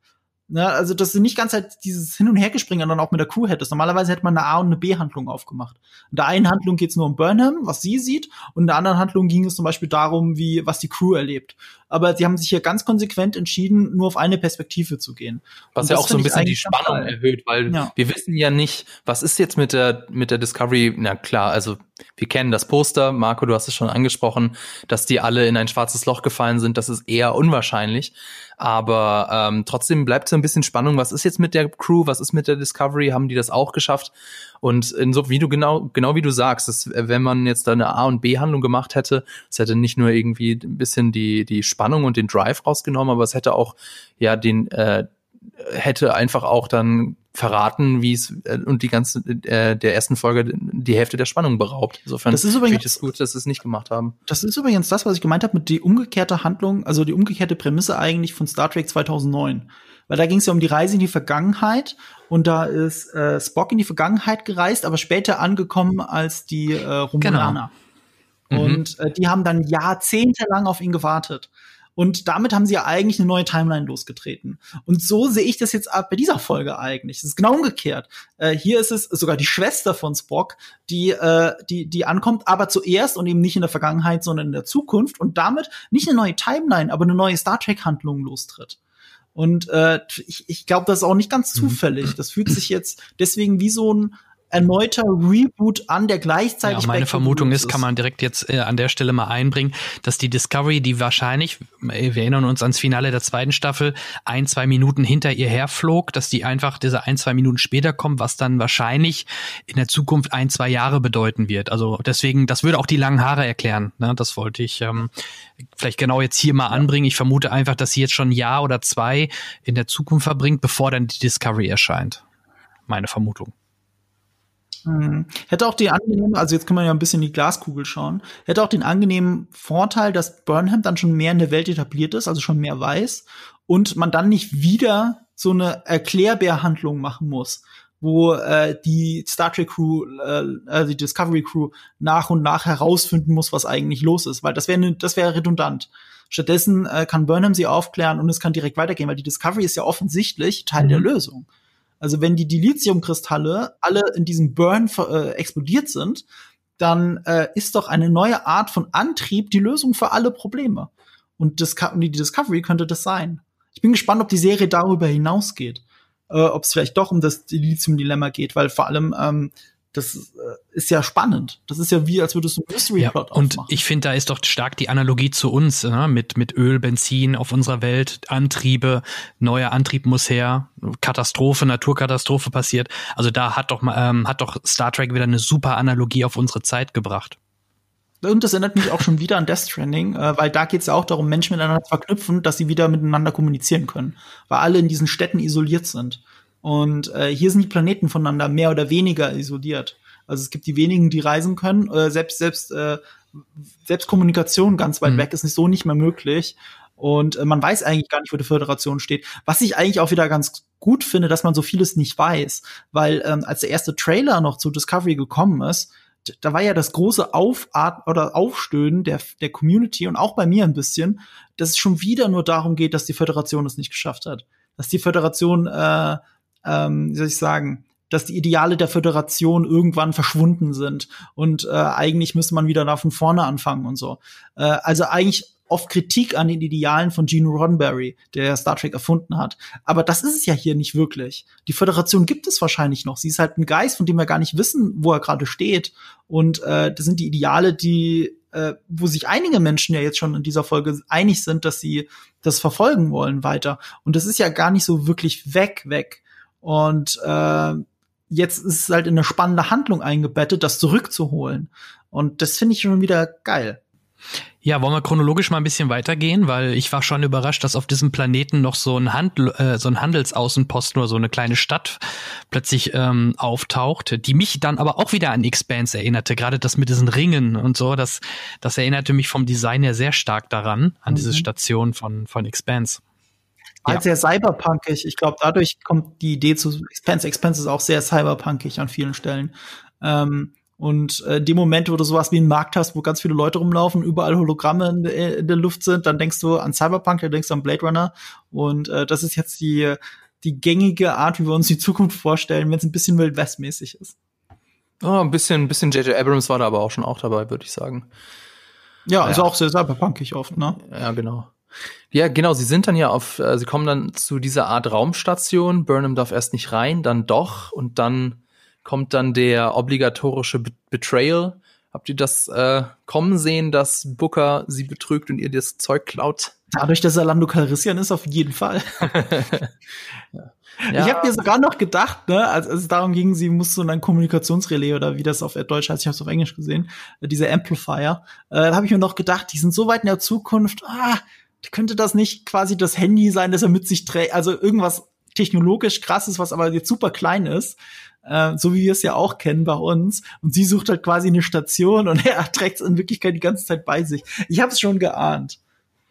Ne, also, dass du nicht ganz halt dieses Hin- und Hergespringen dann auch mit der Crew hättest. Normalerweise hätte man eine A- und eine B-Handlung aufgemacht. In der einen Handlung geht es nur um Burnham, was sie sieht, und in der anderen Handlung ging es zum Beispiel darum, wie, was die Crew erlebt. Aber sie haben sich hier ganz konsequent entschieden, nur auf eine Perspektive zu gehen. Was ja auch so ein bisschen die Spannung erhöht, weil ja. wir wissen ja nicht, was ist jetzt mit der, mit der Discovery, na klar, also wir kennen das Poster, Marco, du hast es schon angesprochen, dass die alle in ein schwarzes Loch gefallen sind, das ist eher unwahrscheinlich. Aber ähm, trotzdem bleibt so ein bisschen Spannung. Was ist jetzt mit der Crew? Was ist mit der Discovery? Haben die das auch geschafft? Und in so wie du genau genau wie du sagst, dass, wenn man jetzt da eine A und B Handlung gemacht hätte, es hätte nicht nur irgendwie ein bisschen die die Spannung und den Drive rausgenommen, aber es hätte auch ja den äh, hätte einfach auch dann verraten, wie es äh, und die ganze äh, der ersten Folge die Hälfte der Spannung beraubt. Insofern das ist übrigens es gut, dass sie es nicht gemacht haben. Das ist übrigens das, was ich gemeint habe mit die umgekehrte Handlung, also die umgekehrte Prämisse eigentlich von Star Trek 2009. Weil da ging es ja um die Reise in die Vergangenheit und da ist äh, Spock in die Vergangenheit gereist, aber später angekommen als die äh, Romulaner. Genau. Und äh, die haben dann jahrzehntelang auf ihn gewartet. Und damit haben sie ja eigentlich eine neue Timeline losgetreten. Und so sehe ich das jetzt bei dieser Folge eigentlich. Es ist genau umgekehrt. Äh, hier ist es sogar die Schwester von Spock, die, äh, die, die ankommt, aber zuerst und eben nicht in der Vergangenheit, sondern in der Zukunft und damit nicht eine neue Timeline, aber eine neue Star Trek-Handlung lostritt. Und äh, ich, ich glaube, das ist auch nicht ganz mhm. zufällig. Das fühlt sich jetzt deswegen wie so ein erneuter Reboot an, der gleichzeitig. Ja, meine Vermutung ist, kann man direkt jetzt äh, an der Stelle mal einbringen, dass die Discovery, die wahrscheinlich, äh, wir erinnern uns ans Finale der zweiten Staffel, ein, zwei Minuten hinter ihr herflog, dass die einfach diese ein, zwei Minuten später kommt, was dann wahrscheinlich in der Zukunft ein, zwei Jahre bedeuten wird. Also deswegen, das würde auch die langen Haare erklären. Ne? Das wollte ich ähm, vielleicht genau jetzt hier mal anbringen. Ich vermute einfach, dass sie jetzt schon ein Jahr oder zwei in der Zukunft verbringt, bevor dann die Discovery erscheint. Meine Vermutung. Hm. Hätte auch die angenehmen, also jetzt können wir ja ein bisschen in die Glaskugel schauen, hätte auch den angenehmen Vorteil, dass Burnham dann schon mehr in der Welt etabliert ist, also schon mehr weiß und man dann nicht wieder so eine Erklärbärhandlung machen muss, wo äh, die Star Trek Crew, äh, also die Discovery Crew nach und nach herausfinden muss, was eigentlich los ist, weil das wäre ne, das wäre redundant. Stattdessen äh, kann Burnham sie aufklären und es kann direkt weitergehen, weil die Discovery ist ja offensichtlich Teil mhm. der Lösung. Also wenn die Dilithiumkristalle alle in diesem Burn äh, explodiert sind, dann äh, ist doch eine neue Art von Antrieb die Lösung für alle Probleme. Und Disco die Discovery könnte das sein. Ich bin gespannt, ob die Serie darüber hinausgeht. Äh, ob es vielleicht doch um das Dilithium-Dilemma geht, weil vor allem ähm, das äh, ist ja spannend. Das ist ja wie, als würdest du einen Mystery-Plot ja, Und ich finde, da ist doch stark die Analogie zu uns, ne? mit, mit Öl, Benzin auf unserer Welt, Antriebe, neuer Antrieb muss her, Katastrophe, Naturkatastrophe passiert. Also da hat doch, ähm, hat doch Star Trek wieder eine super Analogie auf unsere Zeit gebracht. Und das erinnert mich auch schon wieder an Death Stranding, äh, weil da geht es ja auch darum, Menschen miteinander zu verknüpfen, dass sie wieder miteinander kommunizieren können, weil alle in diesen Städten isoliert sind. Und äh, hier sind die Planeten voneinander mehr oder weniger isoliert. Also es gibt die wenigen, die reisen können. Äh, selbst selbst äh, selbst Kommunikation ganz weit mhm. weg ist nicht so nicht mehr möglich. Und äh, man weiß eigentlich gar nicht, wo die Föderation steht. Was ich eigentlich auch wieder ganz gut finde, dass man so vieles nicht weiß, weil ähm, als der erste Trailer noch zu Discovery gekommen ist, da war ja das große Aufat oder Aufstöhnen der, der Community und auch bei mir ein bisschen, dass es schon wieder nur darum geht, dass die Föderation es nicht geschafft hat. Dass die Föderation äh, ähm, wie soll ich sagen, dass die Ideale der Föderation irgendwann verschwunden sind und äh, eigentlich müsste man wieder da von vorne anfangen und so. Äh, also eigentlich oft Kritik an den Idealen von Gene Roddenberry, der Star Trek erfunden hat. Aber das ist es ja hier nicht wirklich. Die Föderation gibt es wahrscheinlich noch. Sie ist halt ein Geist, von dem wir gar nicht wissen, wo er gerade steht. Und äh, das sind die Ideale, die, äh, wo sich einige Menschen ja jetzt schon in dieser Folge einig sind, dass sie das verfolgen wollen weiter. Und das ist ja gar nicht so wirklich weg, weg. Und äh, jetzt ist es halt in eine spannende Handlung eingebettet, das zurückzuholen. Und das finde ich schon wieder geil. Ja, wollen wir chronologisch mal ein bisschen weitergehen, weil ich war schon überrascht, dass auf diesem Planeten noch so ein Handel, äh, so ein Handelsaußenposten oder so eine kleine Stadt plötzlich ähm, auftaucht, die mich dann aber auch wieder an Expanse erinnerte. Gerade das mit diesen Ringen und so, das, das erinnerte mich vom Design her sehr stark daran, an mhm. diese Station von, von Expanse. Halt ja. sehr cyberpunkig. Ich glaube, dadurch kommt die Idee zu Expanse. Expanse ist auch sehr cyberpunkig an vielen Stellen. Ähm, und äh, die Momente, wo du sowas wie einen Markt hast, wo ganz viele Leute rumlaufen, überall Hologramme in, in der Luft sind, dann denkst du an Cyberpunk, dann denkst du an Blade Runner. Und äh, das ist jetzt die, die gängige Art, wie wir uns die Zukunft vorstellen, wenn es ein bisschen Wild West-mäßig ist. Oh, ein bisschen, ein bisschen J.J. Abrams war da aber auch schon auch dabei, würde ich sagen. Ja, also ja. auch sehr cyberpunkig oft, ne? Ja, genau. Ja, genau, sie sind dann ja auf, äh, sie kommen dann zu dieser Art Raumstation, Burnham darf erst nicht rein, dann doch und dann kommt dann der obligatorische Be Betrayal. Habt ihr das äh, kommen sehen, dass Booker sie betrügt und ihr das Zeug klaut? Dadurch, dass er Lando Calrissian ist, auf jeden Fall. ja. Ich habe mir sogar noch gedacht, ne, als, es darum ging, sie muss so ein Kommunikationsrelais oder wie das auf Deutsch heißt, ich habe es auf Englisch gesehen, äh, diese Amplifier, äh, da habe ich mir noch gedacht, die sind so weit in der Zukunft, ah, könnte das nicht quasi das Handy sein, das er mit sich trägt, also irgendwas technologisch krasses, was aber jetzt super klein ist äh, so wie wir es ja auch kennen bei uns. Und sie sucht halt quasi eine Station und er trägt es in Wirklichkeit die ganze Zeit bei sich. Ich habe es schon geahnt.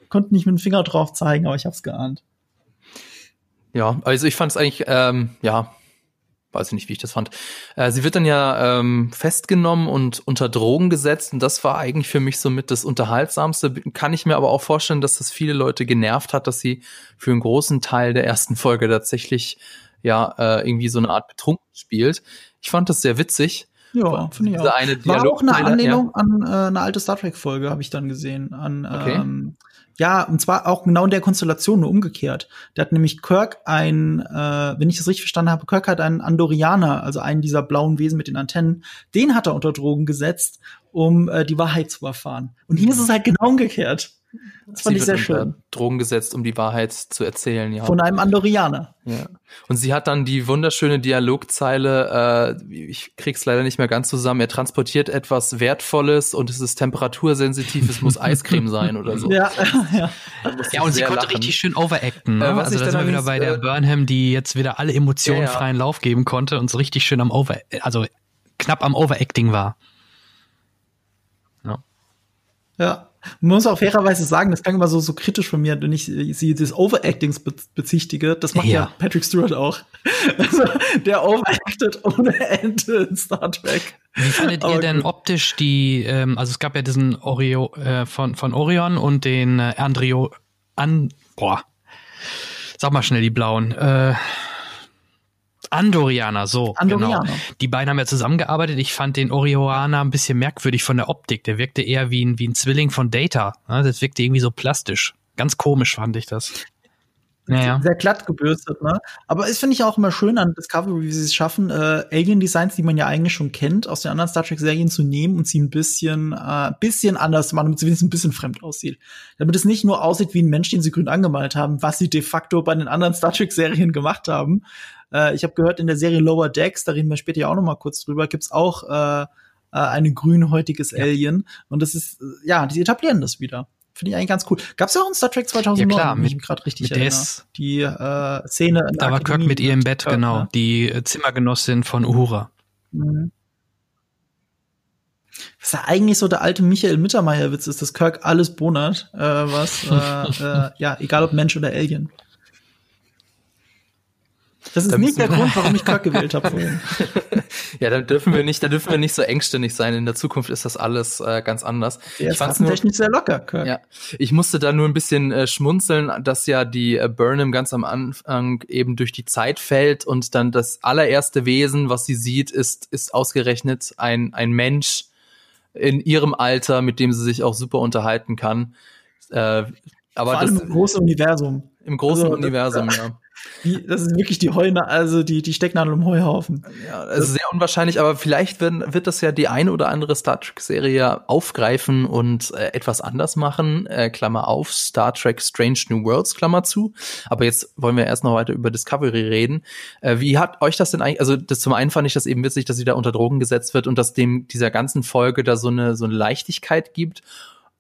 Konnte nicht mit dem Finger drauf zeigen, aber ich habe es geahnt. Ja, also ich fand es eigentlich, ähm, ja, weiß ich nicht, wie ich das fand. Äh, sie wird dann ja ähm, festgenommen und unter Drogen gesetzt und das war eigentlich für mich somit das Unterhaltsamste. Kann ich mir aber auch vorstellen, dass das viele Leute genervt hat, dass sie für einen großen Teil der ersten Folge tatsächlich ja äh, irgendwie so eine Art betrunken spielt. Ich fand das sehr witzig. Ja, finde ich auch. Eine War auch eine Anlehnung ja. an äh, eine alte Star Trek Folge, habe ich dann gesehen. An, okay. ähm, ja, und zwar auch genau in der Konstellation, nur umgekehrt. Der hat nämlich Kirk ein, äh, wenn ich das richtig verstanden habe, Kirk hat einen Andorianer, also einen dieser blauen Wesen mit den Antennen, den hat er unter Drogen gesetzt, um äh, die Wahrheit zu erfahren. Und hier ist es halt genau umgekehrt. Das fand sie ich sehr schön. Drogen gesetzt, um die Wahrheit zu erzählen, ja. Von einem Andorianer. Ja. Und sie hat dann die wunderschöne Dialogzeile, äh, ich krieg's leider nicht mehr ganz zusammen, er transportiert etwas Wertvolles und es ist temperatursensitiv, es muss Eiscreme sein oder so. Ja, ja. Ja, und sie konnte lachen. richtig schön overacten. Ne? Äh, also da sind wir wieder bei der äh, Burnham, die jetzt wieder alle Emotionen ja, ja. freien Lauf geben konnte und so richtig schön am Over, also knapp am Overacting war. Ja. Man muss auch fairerweise sagen, das klang immer so, so kritisch von mir, wenn ich sie des Overactings be bezichtige. Das macht ja. ja. Patrick Stewart auch. Also, der overacted ohne Ende in Star Trek. Wie fandet ihr denn optisch die, ähm, also es gab ja diesen Oreo, äh, von, von Orion und den äh, Andrio, an, boah, sag mal schnell die blauen, äh, Andorianer, so. Andorianer. Genau. Die beiden haben ja zusammengearbeitet. Ich fand den Orioaner ein bisschen merkwürdig von der Optik. Der wirkte eher wie ein, wie ein Zwilling von Data. Das wirkte irgendwie so plastisch. Ganz komisch fand ich das. Naja. Sehr glatt gebürstet, ne? Aber es finde ich auch immer schön an Discovery, wie sie es schaffen, äh, Alien-Designs, die man ja eigentlich schon kennt, aus den anderen Star Trek-Serien zu nehmen und sie ein bisschen, äh, bisschen anders zu machen, damit sie wenigstens ein bisschen fremd aussieht. Damit es nicht nur aussieht wie ein Mensch, den sie grün angemalt haben, was sie de facto bei den anderen Star Trek-Serien gemacht haben, äh, ich habe gehört, in der Serie Lower Decks, da reden wir später ja auch noch mal kurz drüber, gibt's auch äh, äh, ein grünhäutiges ja. Alien. Und das ist, äh, ja, die etablieren das wieder. Finde ich eigentlich ganz cool. Gab's ja auch in Star Trek 2009, ja, klar, wenn ich gerade richtig erinnere. Des, die äh, Szene. Da war Kirk mit ihr im Bett, Kirk, genau. Ne? Die äh, Zimmergenossin von Uhura. Mhm. Was ja eigentlich so der alte Michael Mittermeier-Witz ist, dass Kirk alles bonert, äh, was, äh, äh, ja, egal ob Mensch oder Alien. Das ist nicht der Grund, warum ich Kack gewählt habe vorhin. ja, da dürfen wir nicht, da dürfen wir nicht so engständig sein. In der Zukunft ist das alles äh, ganz anders. Der ich fand's nur, technisch sehr locker, Kirk. Ja, ich musste da nur ein bisschen äh, schmunzeln, dass ja die äh, Burnham ganz am Anfang eben durch die Zeit fällt und dann das allererste Wesen, was sie sieht, ist ist ausgerechnet ein ein Mensch in ihrem Alter, mit dem sie sich auch super unterhalten kann. Äh, aber Vor allem das, im großen Universum. Im großen also, Universum, ja. Wie, das ist wirklich die Heune, also die, die Stecknadel im Heuhaufen. Ja, also sehr unwahrscheinlich, aber vielleicht wird, wird das ja die eine oder andere Star Trek-Serie aufgreifen und äh, etwas anders machen. Äh, Klammer auf, Star Trek Strange New Worlds, Klammer zu. Aber jetzt wollen wir erst noch weiter über Discovery reden. Äh, wie hat euch das denn eigentlich, also das zum einen fand ich das eben witzig, dass sie da unter Drogen gesetzt wird und dass dem dieser ganzen Folge da so eine, so eine Leichtigkeit gibt.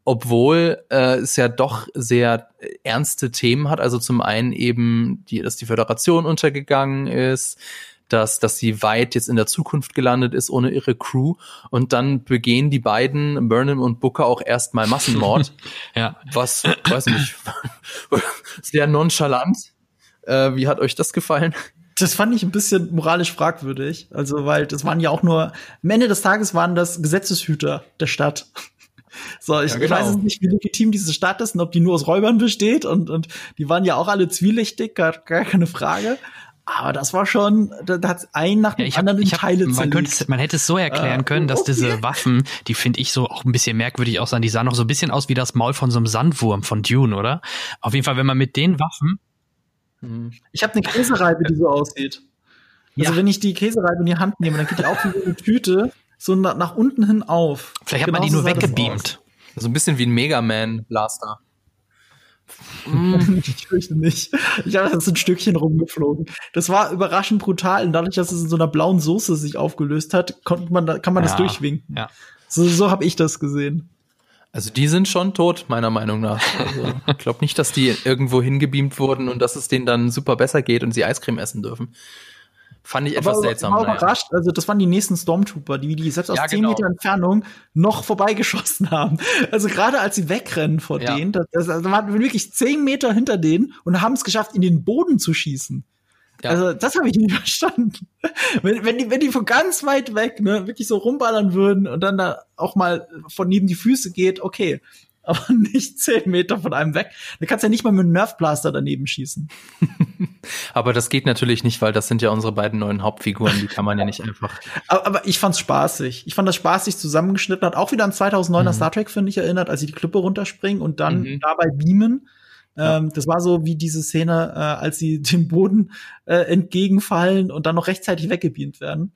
Obwohl äh, es ja doch sehr ernste Themen hat. Also zum einen eben, die, dass die Föderation untergegangen ist, dass, dass sie weit jetzt in der Zukunft gelandet ist ohne ihre Crew. Und dann begehen die beiden, Burnham und Booker, auch erstmal Massenmord. ja. Was, weiß nicht, sehr nonchalant. Äh, wie hat euch das gefallen? Das fand ich ein bisschen moralisch fragwürdig. Also, weil das waren ja auch nur, am Ende des Tages waren das Gesetzeshüter der Stadt. So, ich ja, genau. weiß nicht, wie legitim diese Stadt ist und ob die nur aus Räubern besteht und, und die waren ja auch alle zwielichtig, gar, gar keine Frage. Aber das war schon, da, da hat ein nach dem ja, anderen hab, Teile man, könnte, man hätte es so erklären äh, können, dass okay. diese Waffen, die finde ich so auch ein bisschen merkwürdig aussehen, die sahen noch so ein bisschen aus wie das Maul von so einem Sandwurm von Dune, oder? Auf jeden Fall, wenn man mit den Waffen. Hm. Ich habe eine Käsereibe, die so aussieht. Also ja. wenn ich die Käsereibe in die Hand nehme, dann geht die auch wie eine Tüte so nach, nach unten hin auf. Vielleicht hat man die nur weggebeamt. So ein bisschen wie ein Mega Man Blaster. Mm, ich fürchte nicht. Ich habe das ein Stückchen rumgeflogen. Das war überraschend brutal und dadurch, dass es in so einer blauen Soße sich aufgelöst hat, konnte man da, kann man ja, das durchwinken. Ja. So, so habe ich das gesehen. Also die sind schon tot, meiner Meinung nach. Also, ich glaube nicht, dass die irgendwo hingebeamt wurden und dass es denen dann super besser geht und sie Eiscreme essen dürfen. Fand ich etwas aber, seltsam. Ich war naja. überrascht. Also, das waren die nächsten Stormtrooper, die, die selbst aus ja, 10 genau. Meter Entfernung noch vorbeigeschossen haben. Also, gerade als sie wegrennen vor ja. denen, das, also, waren wirklich 10 Meter hinter denen und haben es geschafft, in den Boden zu schießen. Ja. Also, das habe ich nicht verstanden. wenn, wenn, die, wenn die von ganz weit weg, ne, wirklich so rumballern würden und dann da auch mal von neben die Füße geht, okay aber nicht zehn Meter von einem weg. Da kannst ja nicht mal mit einem Nerfblaster daneben schießen. aber das geht natürlich nicht, weil das sind ja unsere beiden neuen Hauptfiguren, die kann man ja nicht einfach. aber, aber ich fand's spaßig. Ich fand das spaßig zusammengeschnitten, hat auch wieder an 2009er mhm. Star Trek, finde ich, erinnert, als sie die Klippe runterspringen und dann mhm. dabei beamen. Ja. Ähm, das war so wie diese Szene, äh, als sie dem Boden äh, entgegenfallen und dann noch rechtzeitig weggebeamt werden.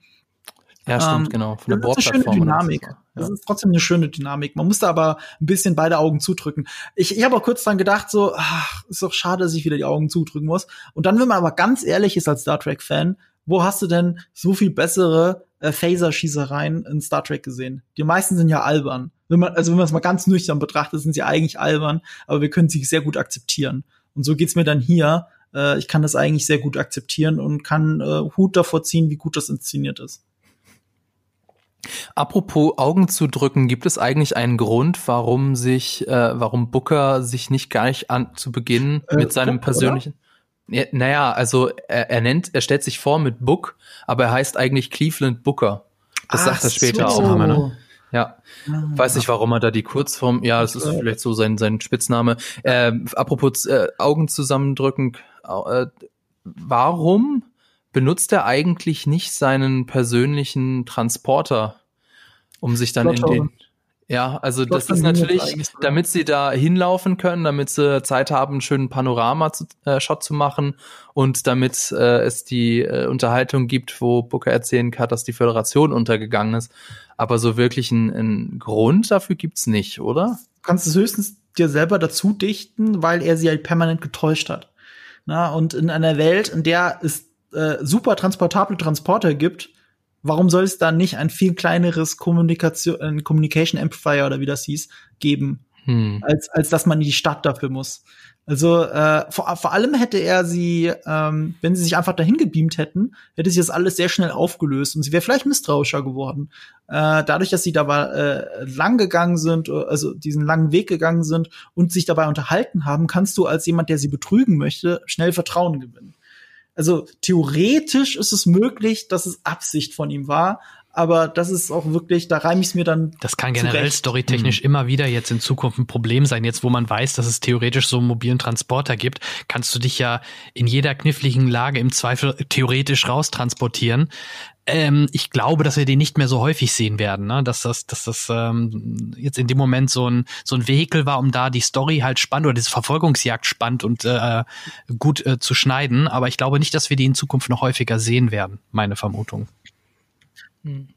Ja, stimmt, ähm, genau. Von der das ist eine schöne Dynamik. Das ist trotzdem eine schöne Dynamik. Man musste aber ein bisschen beide Augen zudrücken. Ich, ich habe auch kurz dran gedacht, so, ach, ist doch schade, dass ich wieder die Augen zudrücken muss. Und dann, wenn man aber ganz ehrlich ist als Star Trek-Fan, wo hast du denn so viel bessere äh, Phaser-Schießereien in Star Trek gesehen? Die meisten sind ja albern. Wenn man, also wenn man es mal ganz nüchtern betrachtet, sind sie eigentlich albern, aber wir können sie sehr gut akzeptieren. Und so geht's mir dann hier. Äh, ich kann das eigentlich sehr gut akzeptieren und kann äh, Hut davor ziehen, wie gut das inszeniert ist. Apropos Augen zu drücken, gibt es eigentlich einen Grund, warum sich, äh, warum Booker sich nicht gleich an zu Beginn äh, mit seinem Book, persönlichen ja, naja, also er, er nennt, er stellt sich vor mit Book, aber er heißt eigentlich Cleveland Booker. Das Ach sagt er später so. auch. Ne? Ja, ah. weiß nicht, warum er da die Kurzform, ja, das ist vielleicht so sein, sein Spitzname. Äh, apropos äh, Augen zusammendrücken, äh, warum benutzt er eigentlich nicht seinen persönlichen Transporter, um sich dann in den ja, also das ist natürlich, damit sie da hinlaufen können, damit sie Zeit haben, einen schönen Panorama-Shot zu machen und damit äh, es die äh, Unterhaltung gibt, wo Booker erzählen kann, dass die Föderation untergegangen ist. Aber so wirklich einen Grund dafür gibt's nicht, oder? Du kannst es höchstens dir selber dazu dichten, weil er sie halt permanent getäuscht hat. Na, und in einer Welt, in der es äh, super transportable Transporter gibt, warum soll es dann nicht ein viel kleineres Kommunikation, ein Communication Amplifier oder wie das hieß, geben, hm. als, als dass man in die Stadt dafür muss? Also äh, vor, vor allem hätte er sie, ähm, wenn sie sich einfach dahin gebeamt hätten, hätte sich das alles sehr schnell aufgelöst und sie wäre vielleicht misstrauischer geworden. Äh, dadurch, dass sie dabei äh, lang gegangen sind, also diesen langen Weg gegangen sind und sich dabei unterhalten haben, kannst du als jemand, der sie betrügen möchte, schnell Vertrauen gewinnen also theoretisch ist es möglich, dass es Absicht von ihm war, aber das ist auch wirklich, da reime ich es mir dann. Das kann generell storytechnisch mhm. immer wieder jetzt in Zukunft ein Problem sein. Jetzt, wo man weiß, dass es theoretisch so einen mobilen Transporter gibt, kannst du dich ja in jeder kniffligen Lage im Zweifel theoretisch raustransportieren. Ähm, ich glaube, dass wir den nicht mehr so häufig sehen werden, ne? dass das, dass das ähm, jetzt in dem Moment so ein so ein Vehikel war, um da die Story halt spannend oder diese Verfolgungsjagd spannend und äh, gut äh, zu schneiden. Aber ich glaube nicht, dass wir die in Zukunft noch häufiger sehen werden. Meine Vermutung. Hm.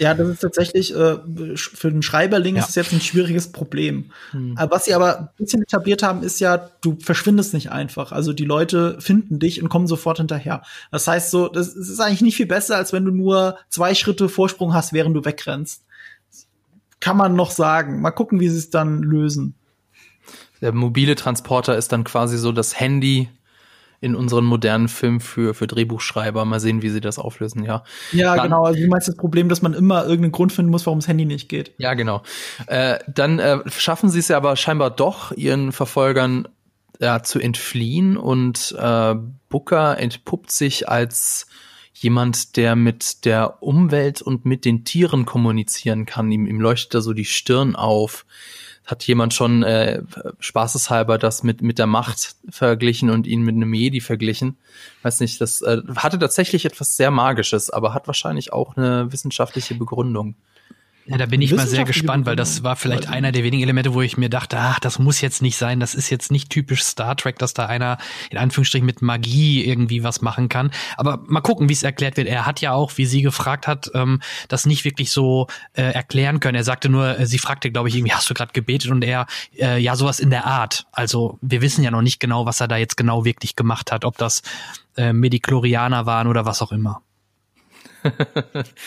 Ja, das ist tatsächlich äh, für den Schreiberling ja. ist es jetzt ein schwieriges Problem. Hm. Was sie aber ein bisschen etabliert haben, ist ja, du verschwindest nicht einfach. Also die Leute finden dich und kommen sofort hinterher. Das heißt so, das, das ist eigentlich nicht viel besser, als wenn du nur zwei Schritte Vorsprung hast, während du wegrennst. kann man noch sagen. Mal gucken, wie sie es dann lösen. Der mobile Transporter ist dann quasi so das Handy in unseren modernen Filmen für, für Drehbuchschreiber. Mal sehen, wie sie das auflösen, ja. Ja, dann, genau. Also du meinst das Problem, dass man immer irgendeinen Grund finden muss, warum das Handy nicht geht. Ja, genau. Äh, dann äh, schaffen sie es ja aber scheinbar doch, ihren Verfolgern ja, zu entfliehen und äh, Booker entpuppt sich als jemand, der mit der Umwelt und mit den Tieren kommunizieren kann. Ihm, ihm leuchtet da so die Stirn auf hat jemand schon äh, spaßeshalber das mit, mit der Macht verglichen und ihn mit einem Jedi verglichen. Weiß nicht, das äh, hatte tatsächlich etwas sehr Magisches, aber hat wahrscheinlich auch eine wissenschaftliche Begründung. Ja, da bin ich mal sehr gespannt, weil das war vielleicht einer der wenigen Elemente, wo ich mir dachte, ach, das muss jetzt nicht sein, das ist jetzt nicht typisch Star Trek, dass da einer in Anführungsstrichen mit Magie irgendwie was machen kann. Aber mal gucken, wie es erklärt wird. Er hat ja auch, wie sie gefragt hat, ähm, das nicht wirklich so äh, erklären können. Er sagte nur, äh, sie fragte, glaube ich, irgendwie, hast du gerade gebetet? Und er, äh, ja, sowas in der Art. Also wir wissen ja noch nicht genau, was er da jetzt genau wirklich gemacht hat, ob das äh, Mediklorianer waren oder was auch immer.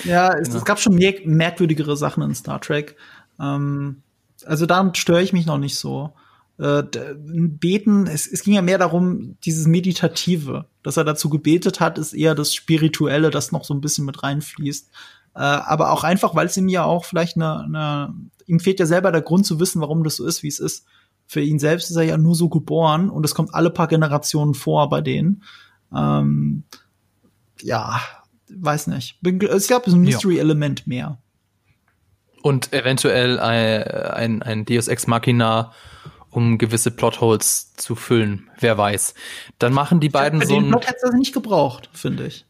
Ja, es, genau. es, gab schon mehr, merkwürdigere Sachen in Star Trek. Ähm, also damit störe ich mich noch nicht so. Äh, beten, es, es ging ja mehr darum, dieses Meditative, dass er dazu gebetet hat, ist eher das Spirituelle, das noch so ein bisschen mit reinfließt. Äh, aber auch einfach, weil es ihm ja auch vielleicht eine, eine, ihm fehlt ja selber der Grund zu wissen, warum das so ist, wie es ist. Für ihn selbst ist er ja nur so geboren und es kommt alle paar Generationen vor bei denen. Ähm, ja, weiß nicht. Es ist ein Mystery-Element mehr. Und eventuell ein, ein, ein Deus Ex Machina, um gewisse Plotholes zu füllen. Wer weiß. Dann machen die beiden ja, so ein. Plot hätte das nicht gebraucht, finde ich.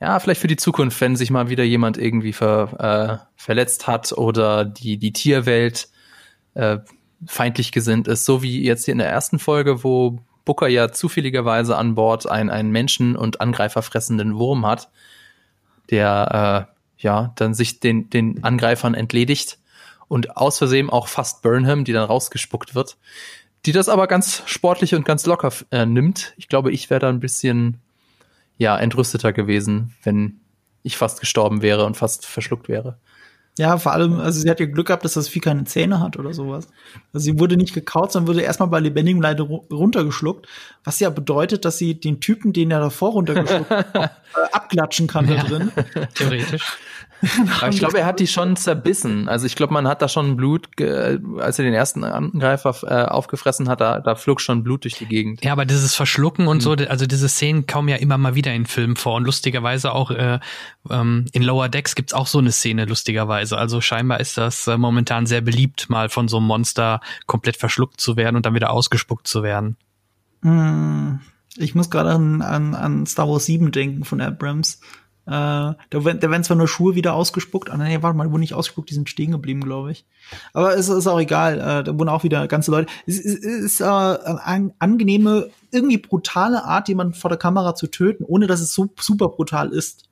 Ja, vielleicht für die Zukunft, wenn sich mal wieder jemand irgendwie ver, äh, verletzt hat oder die, die Tierwelt äh, feindlich gesinnt ist, so wie jetzt hier in der ersten Folge, wo Booker ja zufälligerweise an Bord einen, einen Menschen- und Angreifer fressenden Wurm hat der äh, ja dann sich den, den Angreifern entledigt und aus Versehen auch fast Burnham, die dann rausgespuckt wird, die das aber ganz sportlich und ganz locker äh, nimmt. Ich glaube, ich wäre da ein bisschen ja entrüsteter gewesen, wenn ich fast gestorben wäre und fast verschluckt wäre. Ja, vor allem, also sie hat ja Glück gehabt, dass das Vieh keine Zähne hat oder sowas. Also sie wurde nicht gekaut, sondern wurde erstmal bei lebendigem Leide runtergeschluckt, was ja bedeutet, dass sie den Typen, den er davor runtergeschluckt hat, äh, abklatschen kann ja. da drin. Theoretisch. Aber ich glaube, er hat die schon zerbissen. Also ich glaube, man hat da schon Blut, als er den ersten Angreifer äh, aufgefressen hat, da, da flog schon Blut durch die Gegend. Ja, aber dieses Verschlucken und mhm. so, also diese Szenen kommen ja immer mal wieder in Filmen vor. Und lustigerweise auch äh, ähm, in Lower Decks gibt's auch so eine Szene, lustigerweise. Also scheinbar ist das äh, momentan sehr beliebt, mal von so einem Monster komplett verschluckt zu werden und dann wieder ausgespuckt zu werden. Hm. Ich muss gerade an, an, an Star Wars 7 denken von Abrams äh, da, da werden zwar nur Schuhe wieder ausgespuckt, ah, nee, warte mal, die wurden nicht ausgespuckt, die sind stehen geblieben, glaube ich. Aber es ist auch egal, äh, da wurden auch wieder ganze Leute. Es ist, es ist äh, eine angenehme, irgendwie brutale Art, jemanden vor der Kamera zu töten, ohne dass es so super brutal ist.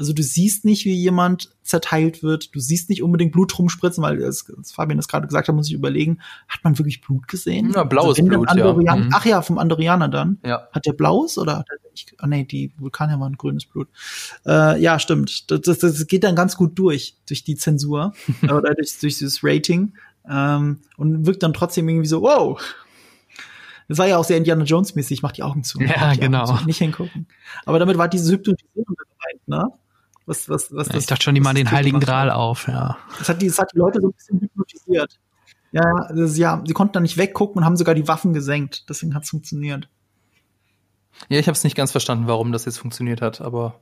Also du siehst nicht, wie jemand zerteilt wird. Du siehst nicht unbedingt Blut rumspritzen, weil das, das Fabian das gerade gesagt hat, muss ich überlegen, hat man wirklich Blut gesehen? Ja, blaues also Blut, ja. Mhm. Ach ja, vom Andorianer dann. Ja. Hat der blaues oder hat er nicht? Ah nee, die Vulkanier waren grünes Blut. Äh, ja, stimmt. Das, das, das geht dann ganz gut durch, durch die Zensur oder durch, durch dieses Rating. Ähm, und wirkt dann trotzdem irgendwie so, wow, das war ja auch sehr Indiana Jones mäßig, mach die Augen zu. Ja, genau. Zu, nicht hingucken. Aber damit war diese Hypnotisierung gemeint, ne? Was, was, was ja, das, ich dachte schon, die machen den Heiligen Gral auf, ja. Das hat, die, das hat die Leute so ein bisschen hypnotisiert. Ja, das, ja, sie konnten da nicht weggucken und haben sogar die Waffen gesenkt. Deswegen hat es funktioniert. Ja, ich habe es nicht ganz verstanden, warum das jetzt funktioniert hat, aber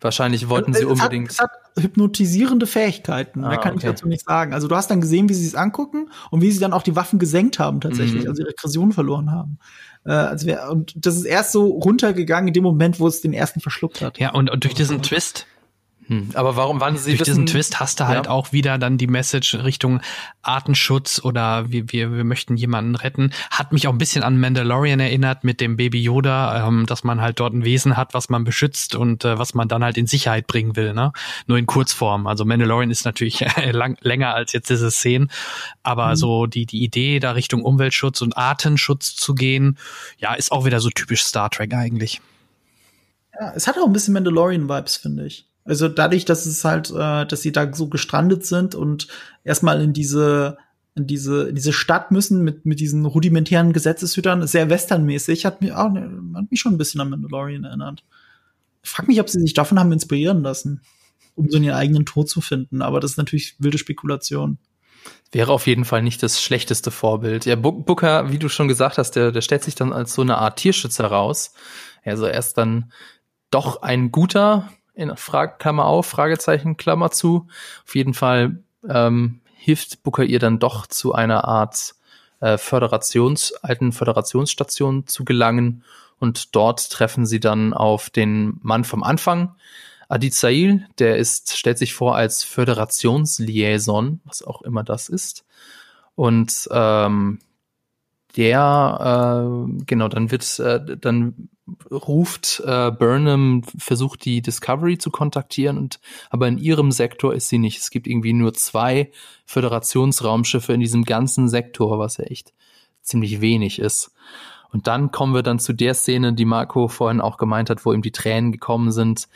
wahrscheinlich wollten sie es unbedingt. Hat, es hat hypnotisierende Fähigkeiten. Ah, Mehr kann okay. ich dazu nicht sagen. Also du hast dann gesehen, wie sie es angucken und wie sie dann auch die Waffen gesenkt haben tatsächlich, mhm. also ihre Aggression verloren haben. Äh, also und das ist erst so runtergegangen in dem Moment, wo es den ersten verschluckt hat. Ja, und, und durch diesen Twist hm. Aber warum waren sie Durch wissen, diesen Twist hast du halt ja. auch wieder dann die Message Richtung Artenschutz oder wir, wir, wir möchten jemanden retten. Hat mich auch ein bisschen an Mandalorian erinnert mit dem Baby Yoda, ähm, dass man halt dort ein Wesen hat, was man beschützt und äh, was man dann halt in Sicherheit bringen will, ne? Nur in Kurzform. Also Mandalorian ist natürlich lang, länger als jetzt diese Szene, aber mhm. so die, die Idee, da Richtung Umweltschutz und Artenschutz zu gehen, ja, ist auch wieder so typisch Star Trek eigentlich. Ja, es hat auch ein bisschen Mandalorian-Vibes, finde ich. Also dadurch, dass es halt, äh, dass sie da so gestrandet sind und erstmal in diese in diese in diese Stadt müssen mit mit diesen rudimentären Gesetzeshütern, sehr westernmäßig, hat mich auch hat mich schon ein bisschen an Mandalorian erinnert. Ich frag mich, ob sie sich davon haben inspirieren lassen, um so ihren eigenen Tod zu finden, aber das ist natürlich wilde Spekulation. Wäre auf jeden Fall nicht das schlechteste Vorbild. Ja, Booker, wie du schon gesagt hast, der, der stellt sich dann als so eine Art Tierschützer raus. Also er ist dann doch ein guter, in Frage, Klammer auf, Fragezeichen, Klammer zu. Auf jeden Fall ähm, hilft Booker ihr dann doch zu einer Art äh, Föderations, alten Föderationsstation zu gelangen und dort treffen sie dann auf den Mann vom Anfang, Adit Sail, der ist, stellt sich vor als Föderationsliaison, was auch immer das ist. Und ähm, der, äh, genau, dann wird, äh, dann ruft äh, Burnham, versucht die Discovery zu kontaktieren und aber in ihrem Sektor ist sie nicht. Es gibt irgendwie nur zwei Föderationsraumschiffe in diesem ganzen Sektor, was ja echt ziemlich wenig ist. Und dann kommen wir dann zu der Szene, die Marco vorhin auch gemeint hat, wo ihm die Tränen gekommen sind,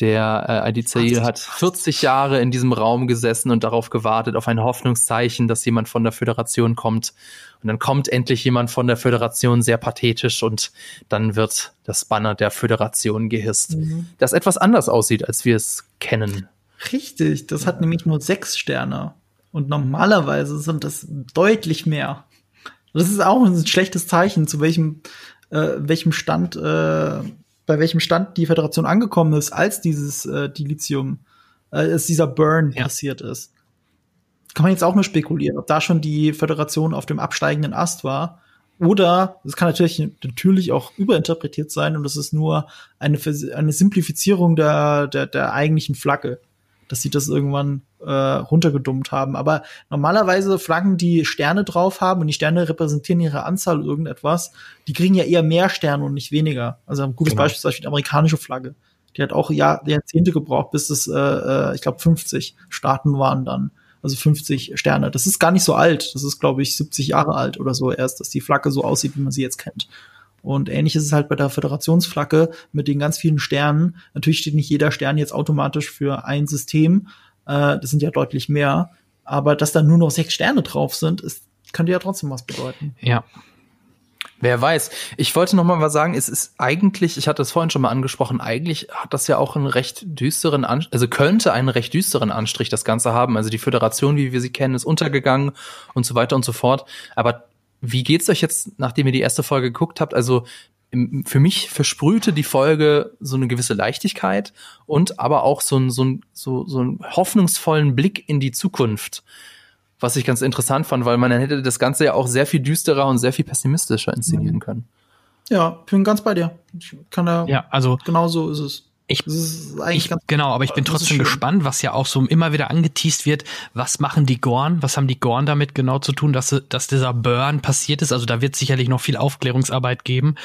der äh, Adi Zail hat 40 Jahre in diesem Raum gesessen und darauf gewartet, auf ein Hoffnungszeichen, dass jemand von der Föderation kommt. Und dann kommt endlich jemand von der Föderation, sehr pathetisch, und dann wird das Banner der Föderation gehisst, mhm. das etwas anders aussieht, als wir es kennen. Richtig, das hat nämlich nur sechs Sterne. Und normalerweise sind das deutlich mehr. Das ist auch ein schlechtes Zeichen, zu welchem, äh, welchem Stand äh, bei welchem Stand die Föderation angekommen ist, als dieses äh, Dilithium, äh, als dieser Burn ja. passiert ist. Kann man jetzt auch nur spekulieren, ob da schon die Föderation auf dem absteigenden Ast war. Oder es kann natürlich, natürlich auch überinterpretiert sein und es ist nur eine, eine Simplifizierung der, der, der eigentlichen Flagge dass sie das irgendwann äh, runtergedummt haben. Aber normalerweise Flaggen, die Sterne drauf haben und die Sterne repräsentieren ihre Anzahl irgendetwas, die kriegen ja eher mehr Sterne und nicht weniger. Also ein gutes genau. Beispiel ist zum Beispiel die amerikanische Flagge. Die hat auch Jahr, Jahrzehnte gebraucht, bis es, äh, äh ich glaube, 50 Staaten waren dann. Also 50 Sterne. Das ist gar nicht so alt. Das ist, glaube ich, 70 Jahre alt oder so erst, dass die Flagge so aussieht, wie man sie jetzt kennt. Und ähnlich ist es halt bei der Föderationsflagge mit den ganz vielen Sternen. Natürlich steht nicht jeder Stern jetzt automatisch für ein System. Äh, das sind ja deutlich mehr. Aber dass da nur noch sechs Sterne drauf sind, ist, könnte ja trotzdem was bedeuten. Ja. Wer weiß. Ich wollte noch mal was sagen. Es ist eigentlich, ich hatte es vorhin schon mal angesprochen, eigentlich hat das ja auch einen recht düsteren, An also könnte einen recht düsteren Anstrich das Ganze haben. Also die Föderation, wie wir sie kennen, ist untergegangen und so weiter und so fort. Aber wie geht's euch jetzt, nachdem ihr die erste Folge geguckt habt? Also für mich versprühte die Folge so eine gewisse Leichtigkeit und aber auch so, ein, so, ein, so, so einen hoffnungsvollen Blick in die Zukunft. Was ich ganz interessant fand, weil man hätte das Ganze ja auch sehr viel düsterer und sehr viel pessimistischer inszenieren können. Ja, bin ganz bei dir. Ich kann da. Ja, also. Genau so ist es. Ich, ich genau, aber ich bin trotzdem gespannt, was ja auch so immer wieder angeteased wird. Was machen die Gorn? Was haben die Gorn damit genau zu tun, dass, dass dieser Burn passiert ist? Also da wird sicherlich noch viel Aufklärungsarbeit geben.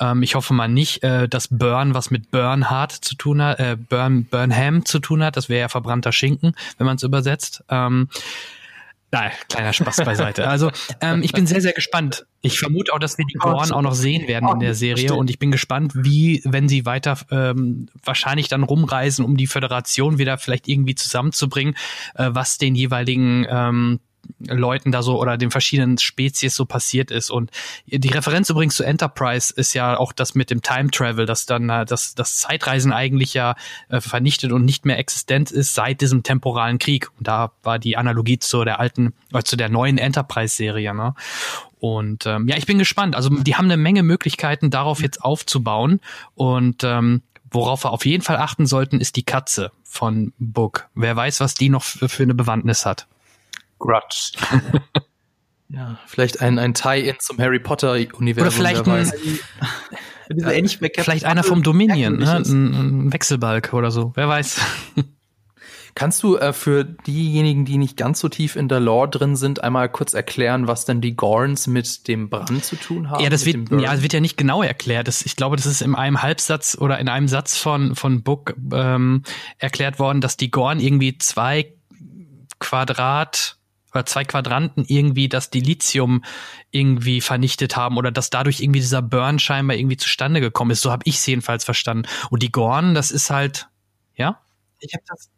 Ähm, ich hoffe mal nicht, äh, dass Burn was mit Bernhard zu tun hat, äh, Burn, Burnham zu tun hat. Das wäre ja verbrannter Schinken, wenn man es übersetzt. Ähm, Nein, kleiner Spaß beiseite. Also ähm, ich bin sehr, sehr gespannt. Ich vermute auch, dass wir die Gorn auch noch sehen werden in der Serie und ich bin gespannt, wie, wenn sie weiter ähm, wahrscheinlich dann rumreisen, um die Föderation wieder vielleicht irgendwie zusammenzubringen, äh, was den jeweiligen ähm, Leuten da so oder den verschiedenen Spezies so passiert ist. Und die Referenz übrigens zu Enterprise ist ja auch das mit dem Time Travel, dass dann äh, das, das Zeitreisen eigentlich ja äh, vernichtet und nicht mehr existent ist seit diesem temporalen Krieg. Und da war die Analogie zu der alten, äh, zu der neuen Enterprise-Serie. Ne? Und ähm, ja, ich bin gespannt. Also die haben eine Menge Möglichkeiten, darauf jetzt aufzubauen. Und ähm, worauf wir auf jeden Fall achten sollten, ist die Katze von Book. Wer weiß, was die noch für eine Bewandtnis hat. Grudge. ja, vielleicht ein, ein Tie-In zum Harry Potter-Universum. Oder vielleicht ein, ja, vielleicht einer vom Dominion, ne? ein, ein Wechselbalg oder so, wer weiß. Kannst du äh, für diejenigen, die nicht ganz so tief in der Lore drin sind, einmal kurz erklären, was denn die Gorns mit dem Brand zu tun haben? Ja, das wird, ja, das wird ja nicht genau erklärt. Das, ich glaube, das ist in einem Halbsatz oder in einem Satz von, von Book ähm, erklärt worden, dass die Gorn irgendwie zwei Quadrat oder zwei Quadranten irgendwie das Dilithium irgendwie vernichtet haben oder dass dadurch irgendwie dieser Burn scheinbar irgendwie zustande gekommen ist. So habe ich es jedenfalls verstanden. Und die Gorn, das ist halt, ja? Ich habe das.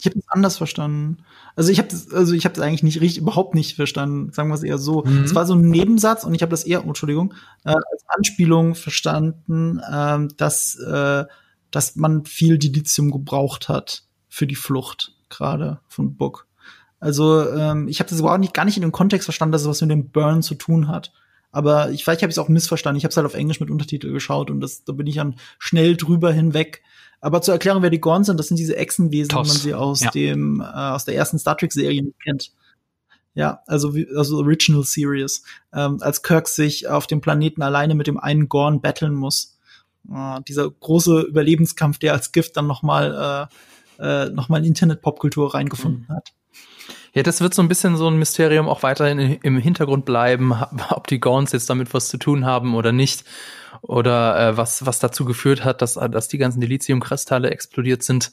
Ich habe das anders verstanden. Also ich habe das, also ich habe das eigentlich nicht richtig, überhaupt nicht verstanden. Sagen wir es eher so. Mhm. Es war so ein Nebensatz und ich habe das eher, oh, Entschuldigung, äh, als Anspielung verstanden, äh, dass äh, dass man viel Dilithium gebraucht hat für die Flucht gerade von Book. Also ähm, ich habe das überhaupt nicht gar nicht in dem Kontext verstanden, dass es was mit dem Burn zu tun hat. Aber ich vielleicht habe ich es auch missverstanden. Ich habe es halt auf Englisch mit Untertitel geschaut und das, da bin ich dann schnell drüber hinweg. Aber zur Erklärung, wer die Gorn sind, das sind diese Echsenwesen, wie man sie aus ja. dem äh, aus der ersten Star Trek Serie kennt. Ja, also wie, also Original Series, ähm, als Kirk sich auf dem Planeten alleine mit dem einen Gorn battlen muss. Äh, dieser große Überlebenskampf, der als Gift dann noch mal äh, äh, noch mal in Internet-Popkultur reingefunden mhm. hat. Ja, das wird so ein bisschen so ein Mysterium auch weiterhin im Hintergrund bleiben, ob die Gorns jetzt damit was zu tun haben oder nicht. Oder äh, was, was dazu geführt hat, dass, dass die ganzen Dilithium-Kristalle explodiert sind.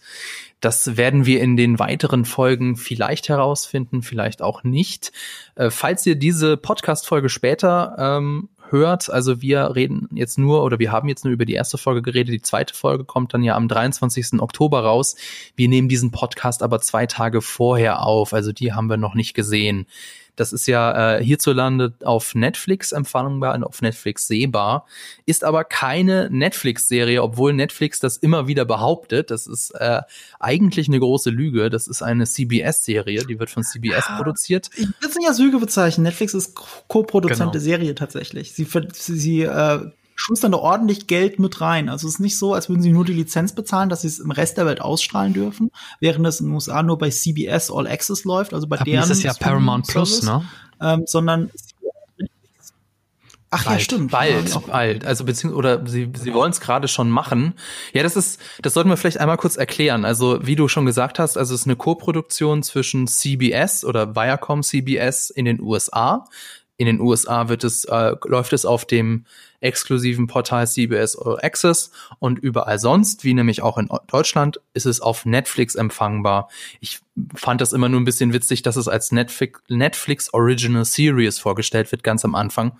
Das werden wir in den weiteren Folgen vielleicht herausfinden, vielleicht auch nicht. Äh, falls ihr diese Podcast-Folge später ähm, hört. Also wir reden jetzt nur oder wir haben jetzt nur über die erste Folge geredet. Die zweite Folge kommt dann ja am 23. Oktober raus. Wir nehmen diesen Podcast aber zwei Tage vorher auf. Also die haben wir noch nicht gesehen. Das ist ja äh, hierzulande auf Netflix empfangbar und auf Netflix sehbar, ist aber keine Netflix-Serie, obwohl Netflix das immer wieder behauptet. Das ist äh, eigentlich eine große Lüge. Das ist eine CBS-Serie, die wird von CBS ja, produziert. Ich würde es nicht als Lüge bezeichnen. Netflix ist Co-Produzent genau. der Serie tatsächlich. Sie, sie äh, schustern da ordentlich Geld mit rein. Also es ist nicht so, als würden sie nur die Lizenz bezahlen, dass sie es im Rest der Welt ausstrahlen dürfen, während es in den USA nur bei CBS All Access läuft, also bei Ab deren. Das ist ja Paramount Plus, ne? Ähm, sondern Ach bald, ja, stimmt. Bald, ja, bald. Also beziehungsweise oder sie sie wollen es gerade schon machen. Ja, das ist, das sollten wir vielleicht einmal kurz erklären. Also wie du schon gesagt hast, also es ist eine Co-Produktion zwischen CBS oder Viacom CBS in den USA in den USA wird es, äh, läuft es auf dem exklusiven Portal CBS All Access und überall sonst, wie nämlich auch in Deutschland, ist es auf Netflix empfangbar. Ich fand das immer nur ein bisschen witzig, dass es als Netflix, Netflix Original Series vorgestellt wird, ganz am Anfang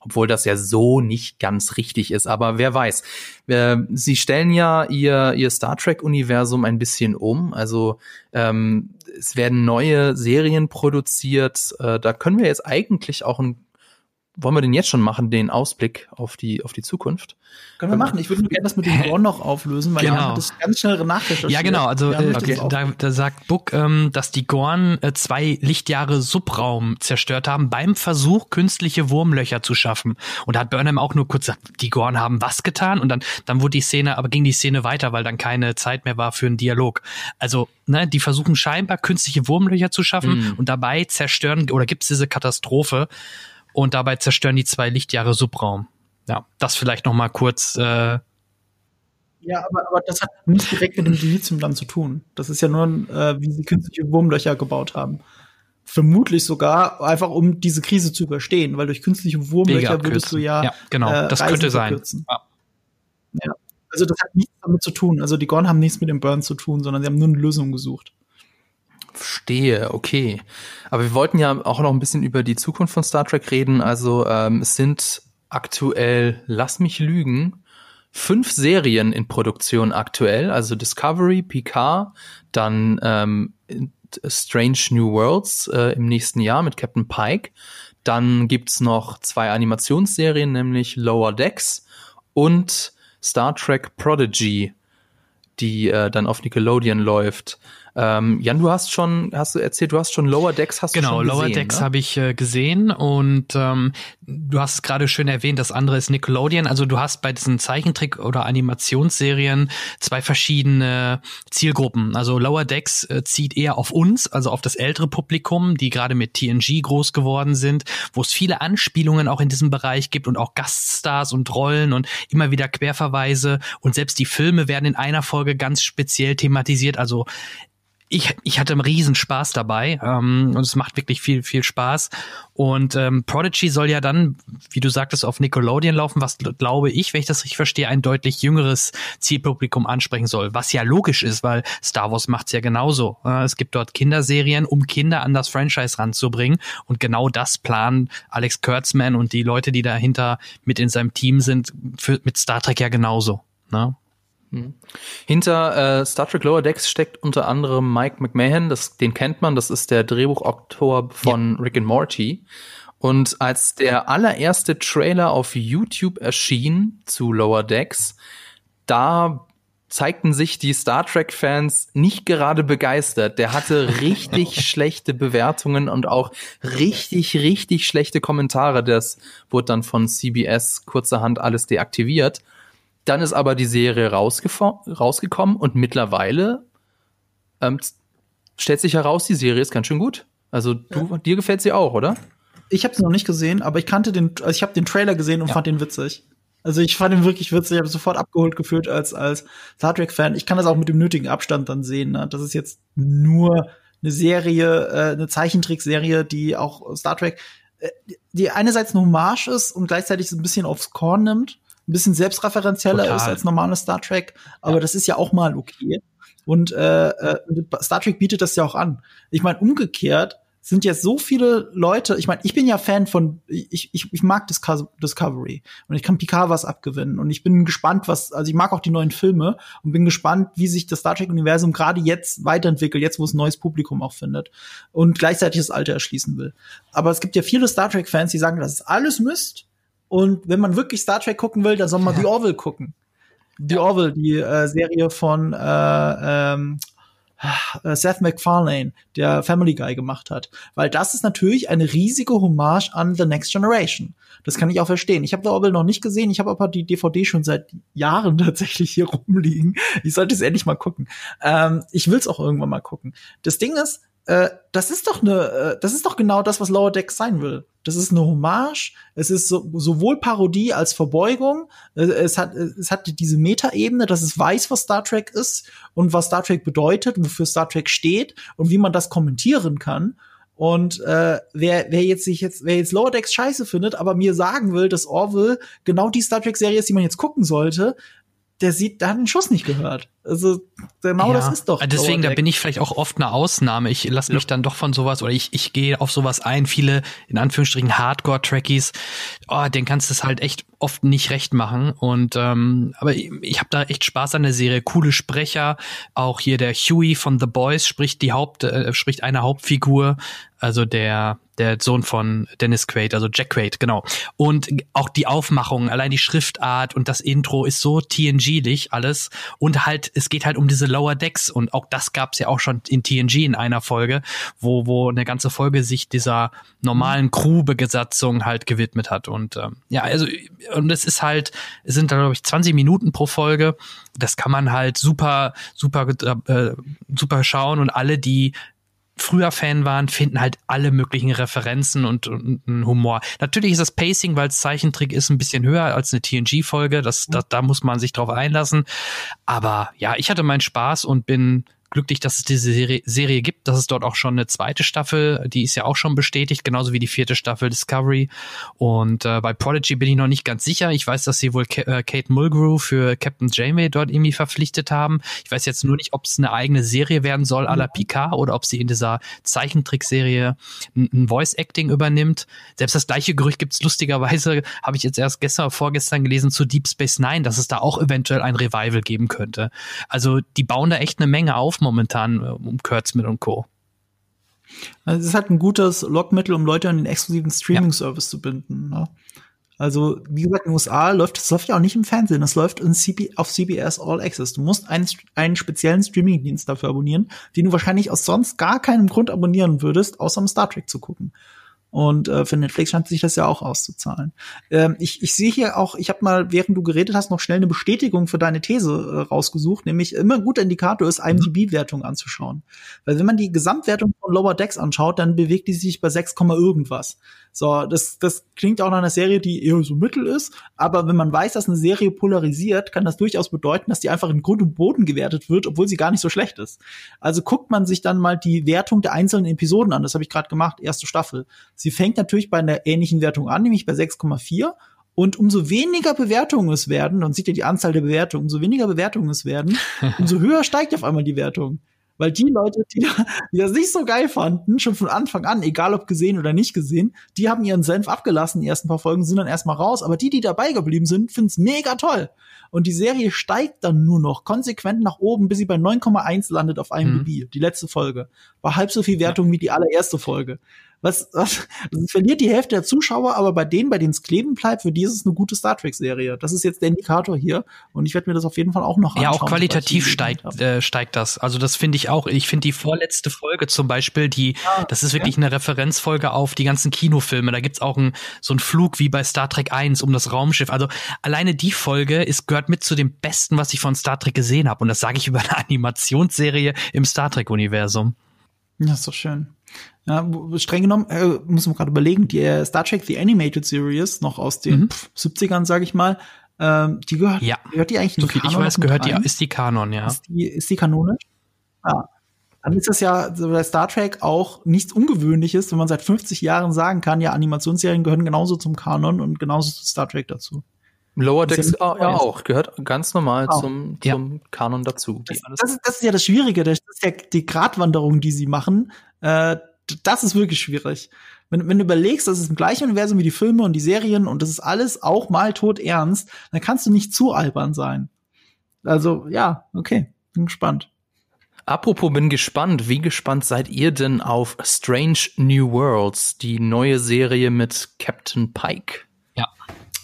obwohl das ja so nicht ganz richtig ist. Aber wer weiß. Äh, sie stellen ja ihr, ihr Star Trek-Universum ein bisschen um. Also ähm, es werden neue Serien produziert. Äh, da können wir jetzt eigentlich auch ein wollen wir den jetzt schon machen, den Ausblick auf die, auf die Zukunft? Können wir machen. Ich würde nur gerne das mit dem Gorn noch auflösen, weil genau. das ganz schnell nachrecherchiert. Ja, genau. Also äh, okay. da, da sagt Book, ähm, dass die Gorn äh, zwei Lichtjahre Subraum zerstört haben beim Versuch, künstliche Wurmlöcher zu schaffen. Und da hat Burnham auch nur kurz gesagt, die Gorn haben was getan? Und dann, dann wurde die Szene, aber ging die Szene weiter, weil dann keine Zeit mehr war für einen Dialog. Also, ne, die versuchen scheinbar künstliche Wurmlöcher zu schaffen mhm. und dabei zerstören oder gibt es diese Katastrophe und dabei zerstören die zwei Lichtjahre Subraum. Ja, das vielleicht noch mal kurz. Äh ja, aber, aber das hat nicht direkt mit dem Dilithium dann zu tun. Das ist ja nur, äh, wie sie künstliche Wurmlöcher gebaut haben. Vermutlich sogar einfach, um diese Krise zu überstehen, weil durch künstliche Wurmlöcher würdest du ja. Ja, genau, äh, das Reisen könnte sein. Ja. ja. Also das hat nichts damit zu tun. Also die Gorn haben nichts mit dem Burn zu tun, sondern sie haben nur eine Lösung gesucht. Verstehe, okay. Aber wir wollten ja auch noch ein bisschen über die Zukunft von Star Trek reden. Also ähm, es sind aktuell, lass mich lügen, fünf Serien in Produktion aktuell. Also Discovery, Picard, dann ähm, Strange New Worlds äh, im nächsten Jahr mit Captain Pike. Dann gibt's noch zwei Animationsserien, nämlich Lower Decks und Star Trek Prodigy, die äh, dann auf Nickelodeon läuft. Ähm, Jan, du hast schon, hast du erzählt, du hast schon Lower Decks hast genau, du schon gesehen. Genau, Lower Decks ne? habe ich äh, gesehen und ähm, du hast es gerade schön erwähnt, das andere ist Nickelodeon. Also du hast bei diesen Zeichentrick- oder Animationsserien zwei verschiedene Zielgruppen. Also Lower Decks äh, zieht eher auf uns, also auf das ältere Publikum, die gerade mit TNG groß geworden sind, wo es viele Anspielungen auch in diesem Bereich gibt und auch Gaststars und Rollen und immer wieder Querverweise und selbst die Filme werden in einer Folge ganz speziell thematisiert. Also ich, ich hatte einen riesen Spaß dabei ähm, und es macht wirklich viel, viel Spaß. Und ähm, Prodigy soll ja dann, wie du sagtest, auf Nickelodeon laufen, was glaube ich, wenn ich das richtig verstehe, ein deutlich jüngeres Zielpublikum ansprechen soll. Was ja logisch ist, weil Star Wars macht's ja genauso. Äh, es gibt dort Kinderserien, um Kinder an das Franchise ranzubringen. Und genau das planen Alex Kurtzman und die Leute, die dahinter mit in seinem Team sind, für, mit Star Trek ja genauso. Ne? Hm. Hinter äh, Star Trek Lower Decks steckt unter anderem Mike McMahon, das, den kennt man, das ist der Drehbuchautor von ja. Rick and Morty. Und als der allererste Trailer auf YouTube erschien zu Lower Decks, da zeigten sich die Star Trek-Fans nicht gerade begeistert. Der hatte richtig schlechte Bewertungen und auch richtig, richtig schlechte Kommentare. Das wurde dann von CBS kurzerhand alles deaktiviert. Dann ist aber die Serie rausgekommen und mittlerweile ähm, stellt sich heraus, die Serie ist ganz schön gut. Also du, ja. dir gefällt sie auch, oder? Ich habe sie noch nicht gesehen, aber ich kannte den, also ich habe den Trailer gesehen und ja. fand den witzig. Also ich fand ihn wirklich witzig, ich habe sofort abgeholt gefühlt als als Star Trek Fan. Ich kann das auch mit dem nötigen Abstand dann sehen. Ne? Das ist jetzt nur eine Serie, äh, eine Zeichentrickserie, die auch Star Trek, äh, die einerseits eine Hommage ist und gleichzeitig so ein bisschen aufs Korn nimmt, ein bisschen selbstreferenzieller Total. ist als normales Star Trek, aber ja. das ist ja auch mal okay. Und äh, äh, Star Trek bietet das ja auch an. Ich meine, umgekehrt sind jetzt so viele Leute, ich meine, ich bin ja Fan von, ich, ich, ich mag Discovery und ich kann Picard was abgewinnen und ich bin gespannt, was, also ich mag auch die neuen Filme und bin gespannt, wie sich das Star Trek-Universum gerade jetzt weiterentwickelt, jetzt wo es ein neues Publikum auch findet und gleichzeitig das Alte erschließen will. Aber es gibt ja viele Star Trek-Fans, die sagen, das ist alles Mist und wenn man wirklich Star Trek gucken will, dann soll man ja. The Orville gucken. The Orville, die äh, Serie von äh, ähm, äh, Seth MacFarlane, der Family Guy gemacht hat. Weil das ist natürlich eine riesige Hommage an The Next Generation. Das kann ich auch verstehen. Ich habe The Orville noch nicht gesehen, ich habe aber die DVD schon seit Jahren tatsächlich hier rumliegen. Ich sollte es endlich mal gucken. Ähm, ich will es auch irgendwann mal gucken. Das Ding ist, äh, das ist doch eine, äh, das ist doch genau das, was Lower Decks sein will. Das ist eine Hommage. Es ist so, sowohl Parodie als Verbeugung. Äh, es hat, es hat diese Metaebene, dass es weiß, was Star Trek ist und was Star Trek bedeutet, wofür Star Trek steht und wie man das kommentieren kann. Und äh, wer, wer jetzt sich jetzt, wer jetzt Lower Decks scheiße findet, aber mir sagen will, dass Orville genau die Star Trek-Serie ist, die man jetzt gucken sollte, der sieht, der hat den Schuss nicht gehört. Also genau ja, das ist doch. Deswegen, da bin ich vielleicht auch oft eine Ausnahme. Ich lasse mich ja. dann doch von sowas oder ich, ich gehe auf sowas ein. Viele, in Anführungsstrichen, Hardcore-Trackies, oh, den kannst du es halt echt oft nicht recht machen. Und ähm, aber ich, ich habe da echt Spaß an der Serie. Coole Sprecher. Auch hier der Huey von The Boys spricht die Haupt, äh, spricht eine Hauptfigur. Also der, der Sohn von Dennis Quaid, also Jack Quaid, genau. Und auch die Aufmachung, allein die Schriftart und das Intro ist so TNG-lich alles. Und halt, es geht halt um diese Lower Decks. Und auch das gab's ja auch schon in TNG in einer Folge, wo, wo eine ganze Folge sich dieser normalen Crew-Besatzung halt gewidmet hat. Und ähm, ja, also, und es ist halt, es sind glaube ich, 20 Minuten pro Folge. Das kann man halt super, super, äh, super schauen. Und alle, die früher Fan waren, finden halt alle möglichen Referenzen und, und, und Humor. Natürlich ist das Pacing, weil es Zeichentrick ist, ein bisschen höher als eine TNG-Folge. Das, das, da muss man sich drauf einlassen. Aber ja, ich hatte meinen Spaß und bin glücklich, dass es diese Serie, Serie gibt, dass es dort auch schon eine zweite Staffel, die ist ja auch schon bestätigt, genauso wie die vierte Staffel Discovery. Und äh, bei Prodigy bin ich noch nicht ganz sicher. Ich weiß, dass sie wohl Ka äh, Kate Mulgrew für Captain Janeway dort irgendwie verpflichtet haben. Ich weiß jetzt nur nicht, ob es eine eigene Serie werden soll à la Picard oder ob sie in dieser Zeichentrickserie ein, ein Voice-Acting übernimmt. Selbst das gleiche Gerücht gibt's lustigerweise, habe ich jetzt erst gestern oder vorgestern gelesen, zu Deep Space Nine, dass es da auch eventuell ein Revival geben könnte. Also die bauen da echt eine Menge auf momentan äh, um Kurtzman und Co. Also es ist halt ein gutes Lockmittel, um Leute an den exklusiven Streaming-Service ja. zu binden. Ne? Also, wie gesagt, in den USA läuft das läuft ja auch nicht im Fernsehen, das läuft CB, auf CBS All Access. Du musst einen, einen speziellen Streaming-Dienst dafür abonnieren, den du wahrscheinlich aus sonst gar keinem Grund abonnieren würdest, außer um Star Trek zu gucken. Und äh, für Netflix scheint sich das ja auch auszuzahlen. Ähm, ich, ich sehe hier auch, ich habe mal, während du geredet hast, noch schnell eine Bestätigung für deine These äh, rausgesucht, nämlich immer ein guter Indikator ist, IMDb-Wertung anzuschauen. Weil wenn man die Gesamtwertung von Lower Decks anschaut, dann bewegt die sich bei 6, irgendwas. So, das, das klingt auch nach einer Serie, die eher so mittel ist, aber wenn man weiß, dass eine Serie polarisiert, kann das durchaus bedeuten, dass die einfach in Grund und Boden gewertet wird, obwohl sie gar nicht so schlecht ist. Also guckt man sich dann mal die Wertung der einzelnen Episoden an, das habe ich gerade gemacht, erste Staffel. Sie fängt natürlich bei einer ähnlichen Wertung an, nämlich bei 6,4 und umso weniger Bewertungen es werden, und sieht ihr die Anzahl der Bewertungen, umso weniger Bewertungen es werden, umso höher steigt auf einmal die Wertung. Weil die Leute, die, die das nicht so geil fanden, schon von Anfang an, egal ob gesehen oder nicht gesehen, die haben ihren Senf abgelassen, die ersten paar Folgen sind dann erstmal raus, aber die, die dabei geblieben sind, finden es mega toll. Und die Serie steigt dann nur noch konsequent nach oben, bis sie bei 9,1 landet auf IMDb. Mhm. Die letzte Folge. War halb so viel Wertung wie die allererste Folge was, was also verliert die Hälfte der Zuschauer, aber bei denen, bei denen es kleben bleibt, für die ist es eine gute Star Trek-Serie. Das ist jetzt der Indikator hier und ich werde mir das auf jeden Fall auch noch anschauen. Ja, auch qualitativ steigt, äh, steigt das. Also das finde ich auch. Ich finde die vorletzte Folge zum Beispiel, die, ja, das ist wirklich ja. eine Referenzfolge auf die ganzen Kinofilme. Da gibt's auch ein, so einen Flug wie bei Star Trek 1 um das Raumschiff. Also alleine die Folge ist, gehört mit zu dem Besten, was ich von Star Trek gesehen habe. Und das sage ich über eine Animationsserie im Star Trek-Universum. Ja, ist doch schön. Ja, streng genommen, äh, muss man gerade überlegen, die äh, Star Trek The Animated Series, noch aus den mhm. 70ern, sag ich mal, ähm, die gehört, ja. gehört die eigentlich so viel ich weiß, gehört die, ist die Kanon, ja. Ist die, ist die kanonisch? Ja. Dann ist das ja so bei Star Trek auch nichts Ungewöhnliches, wenn man seit 50 Jahren sagen kann, ja, Animationsserien gehören genauso zum Kanon und genauso zu Star Trek dazu. Lower Decks ja, ja auch, gehört ganz normal oh. zum, zum ja. Kanon dazu. Das, das, ist, das ist ja das Schwierige, das ist ja die Gratwanderung, die sie machen. Äh, das ist wirklich schwierig. Wenn, wenn du überlegst, das ist im gleichen Universum wie die Filme und die Serien und das ist alles auch mal tot ernst, dann kannst du nicht zu albern sein. Also, ja, okay, bin gespannt. Apropos bin gespannt, wie gespannt seid ihr denn auf Strange New Worlds, die neue Serie mit Captain Pike? Ja.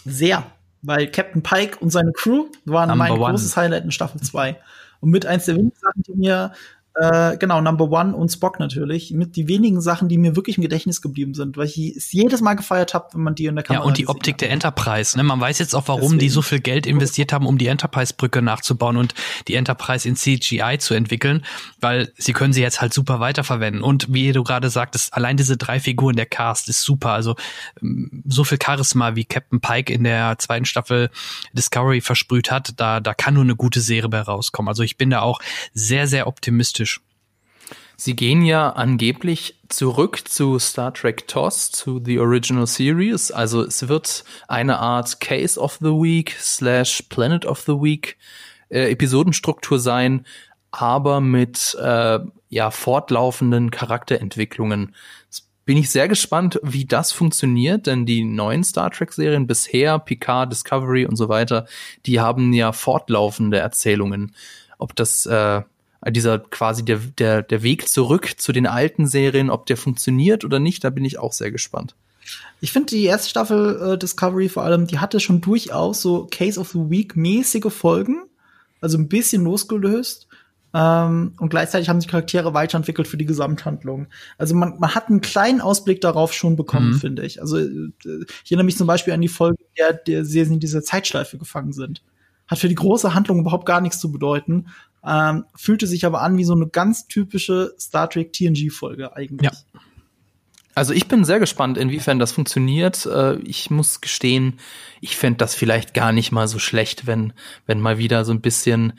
Sehr, weil Captain Pike und seine Crew waren Number mein one. großes Highlight in Staffel 2. Und mit eins der wenigen Sachen, die mir äh, genau, Number One und Spock natürlich, mit die wenigen Sachen, die mir wirklich im Gedächtnis geblieben sind, weil ich es jedes Mal gefeiert habe, wenn man die in der Kamera Ja, und die Optik hat. der Enterprise, ne? Man weiß jetzt auch, warum Deswegen. die so viel Geld investiert haben, um die Enterprise-Brücke nachzubauen und die Enterprise in CGI zu entwickeln, weil sie können sie jetzt halt super weiterverwenden. Und wie du gerade sagtest, allein diese drei Figuren, der Cast ist super. Also ähm, so viel Charisma, wie Captain Pike in der zweiten Staffel Discovery versprüht hat, da, da kann nur eine gute Serie bei rauskommen. Also ich bin da auch sehr, sehr optimistisch Sie gehen ja angeblich zurück zu Star Trek TOS, zu The Original Series. Also es wird eine Art Case of the Week slash Planet of the Week äh, Episodenstruktur sein, aber mit äh, ja fortlaufenden Charakterentwicklungen. Bin ich sehr gespannt, wie das funktioniert, denn die neuen Star Trek Serien bisher, Picard, Discovery und so weiter, die haben ja fortlaufende Erzählungen. Ob das äh, dieser quasi der, der, der Weg zurück zu den alten Serien, ob der funktioniert oder nicht, da bin ich auch sehr gespannt. Ich finde die erste Staffel äh, Discovery vor allem, die hatte schon durchaus so Case of the Week mäßige Folgen, also ein bisschen losgelöst. Ähm, und gleichzeitig haben sich Charaktere weiterentwickelt für die Gesamthandlung. Also man, man hat einen kleinen Ausblick darauf schon bekommen, mhm. finde ich. Also äh, ich erinnere mich zum Beispiel an die Folge, der, der sie in dieser Zeitschleife gefangen sind. Hat für die große Handlung überhaupt gar nichts zu bedeuten, ähm, fühlte sich aber an wie so eine ganz typische Star Trek TNG-Folge eigentlich. Ja. Also ich bin sehr gespannt, inwiefern das funktioniert. Äh, ich muss gestehen, ich fände das vielleicht gar nicht mal so schlecht, wenn, wenn mal wieder so ein bisschen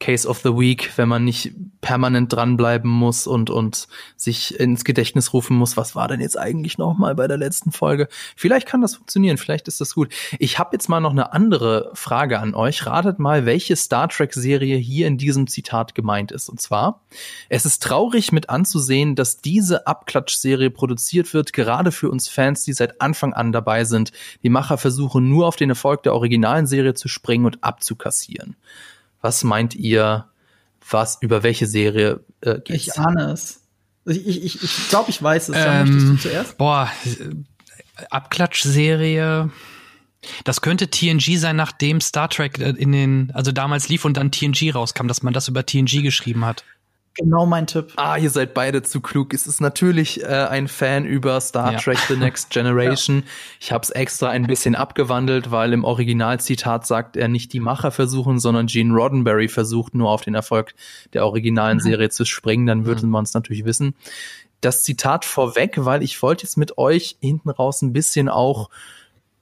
Case of the Week, wenn man nicht permanent dranbleiben muss und, und sich ins Gedächtnis rufen muss, was war denn jetzt eigentlich noch mal bei der letzten Folge? Vielleicht kann das funktionieren, vielleicht ist das gut. Ich habe jetzt mal noch eine andere Frage an euch. Ratet mal, welche Star Trek-Serie hier in diesem Zitat gemeint ist. Und zwar, es ist traurig mit anzusehen, dass diese Abklatsch-Serie produziert wird, gerade für uns Fans, die seit Anfang an dabei sind. Die Macher versuchen nur auf den Erfolg der originalen Serie zu springen und abzukassieren. Was meint ihr, was über welche Serie äh, geht's? Ich ahne es. Ich, ich, ich, ich glaube, ich weiß es. Ähm, möchtest du zuerst? Boah, Abklatsch-Serie. Das könnte TNG sein, nachdem Star Trek äh, in den, also damals lief und dann TNG rauskam, dass man das über TNG geschrieben hat. Genau mein Tipp. Ah, ihr seid beide zu klug. Es ist natürlich äh, ein Fan über Star ja. Trek The Next Generation. ja. Ich habe es extra ein bisschen abgewandelt, weil im Originalzitat sagt er nicht die Macher versuchen, sondern Gene Roddenberry versucht nur auf den Erfolg der originalen mhm. Serie zu springen. Dann würden mhm. wir uns natürlich wissen. Das Zitat vorweg, weil ich wollte jetzt mit euch hinten raus ein bisschen auch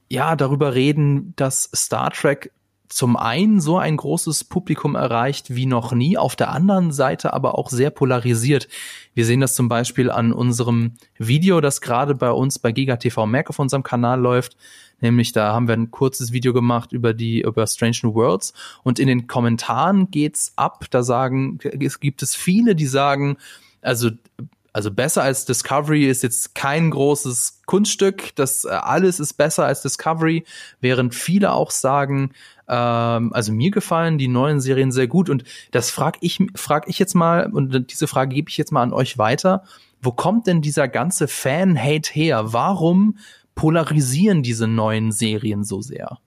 ja darüber reden, dass Star Trek zum einen so ein großes Publikum erreicht wie noch nie, auf der anderen Seite aber auch sehr polarisiert. Wir sehen das zum Beispiel an unserem Video, das gerade bei uns bei GigaTV Mac auf unserem Kanal läuft. Nämlich da haben wir ein kurzes Video gemacht über die über Strange New Worlds und in den Kommentaren geht's ab. Da sagen es gibt es viele, die sagen, also also besser als Discovery ist jetzt kein großes Kunststück. Das äh, alles ist besser als Discovery, während viele auch sagen, ähm, also mir gefallen die neuen Serien sehr gut. Und das frag ich, frag ich jetzt mal, und diese Frage gebe ich jetzt mal an euch weiter. Wo kommt denn dieser ganze Fan-Hate her? Warum polarisieren diese neuen Serien so sehr?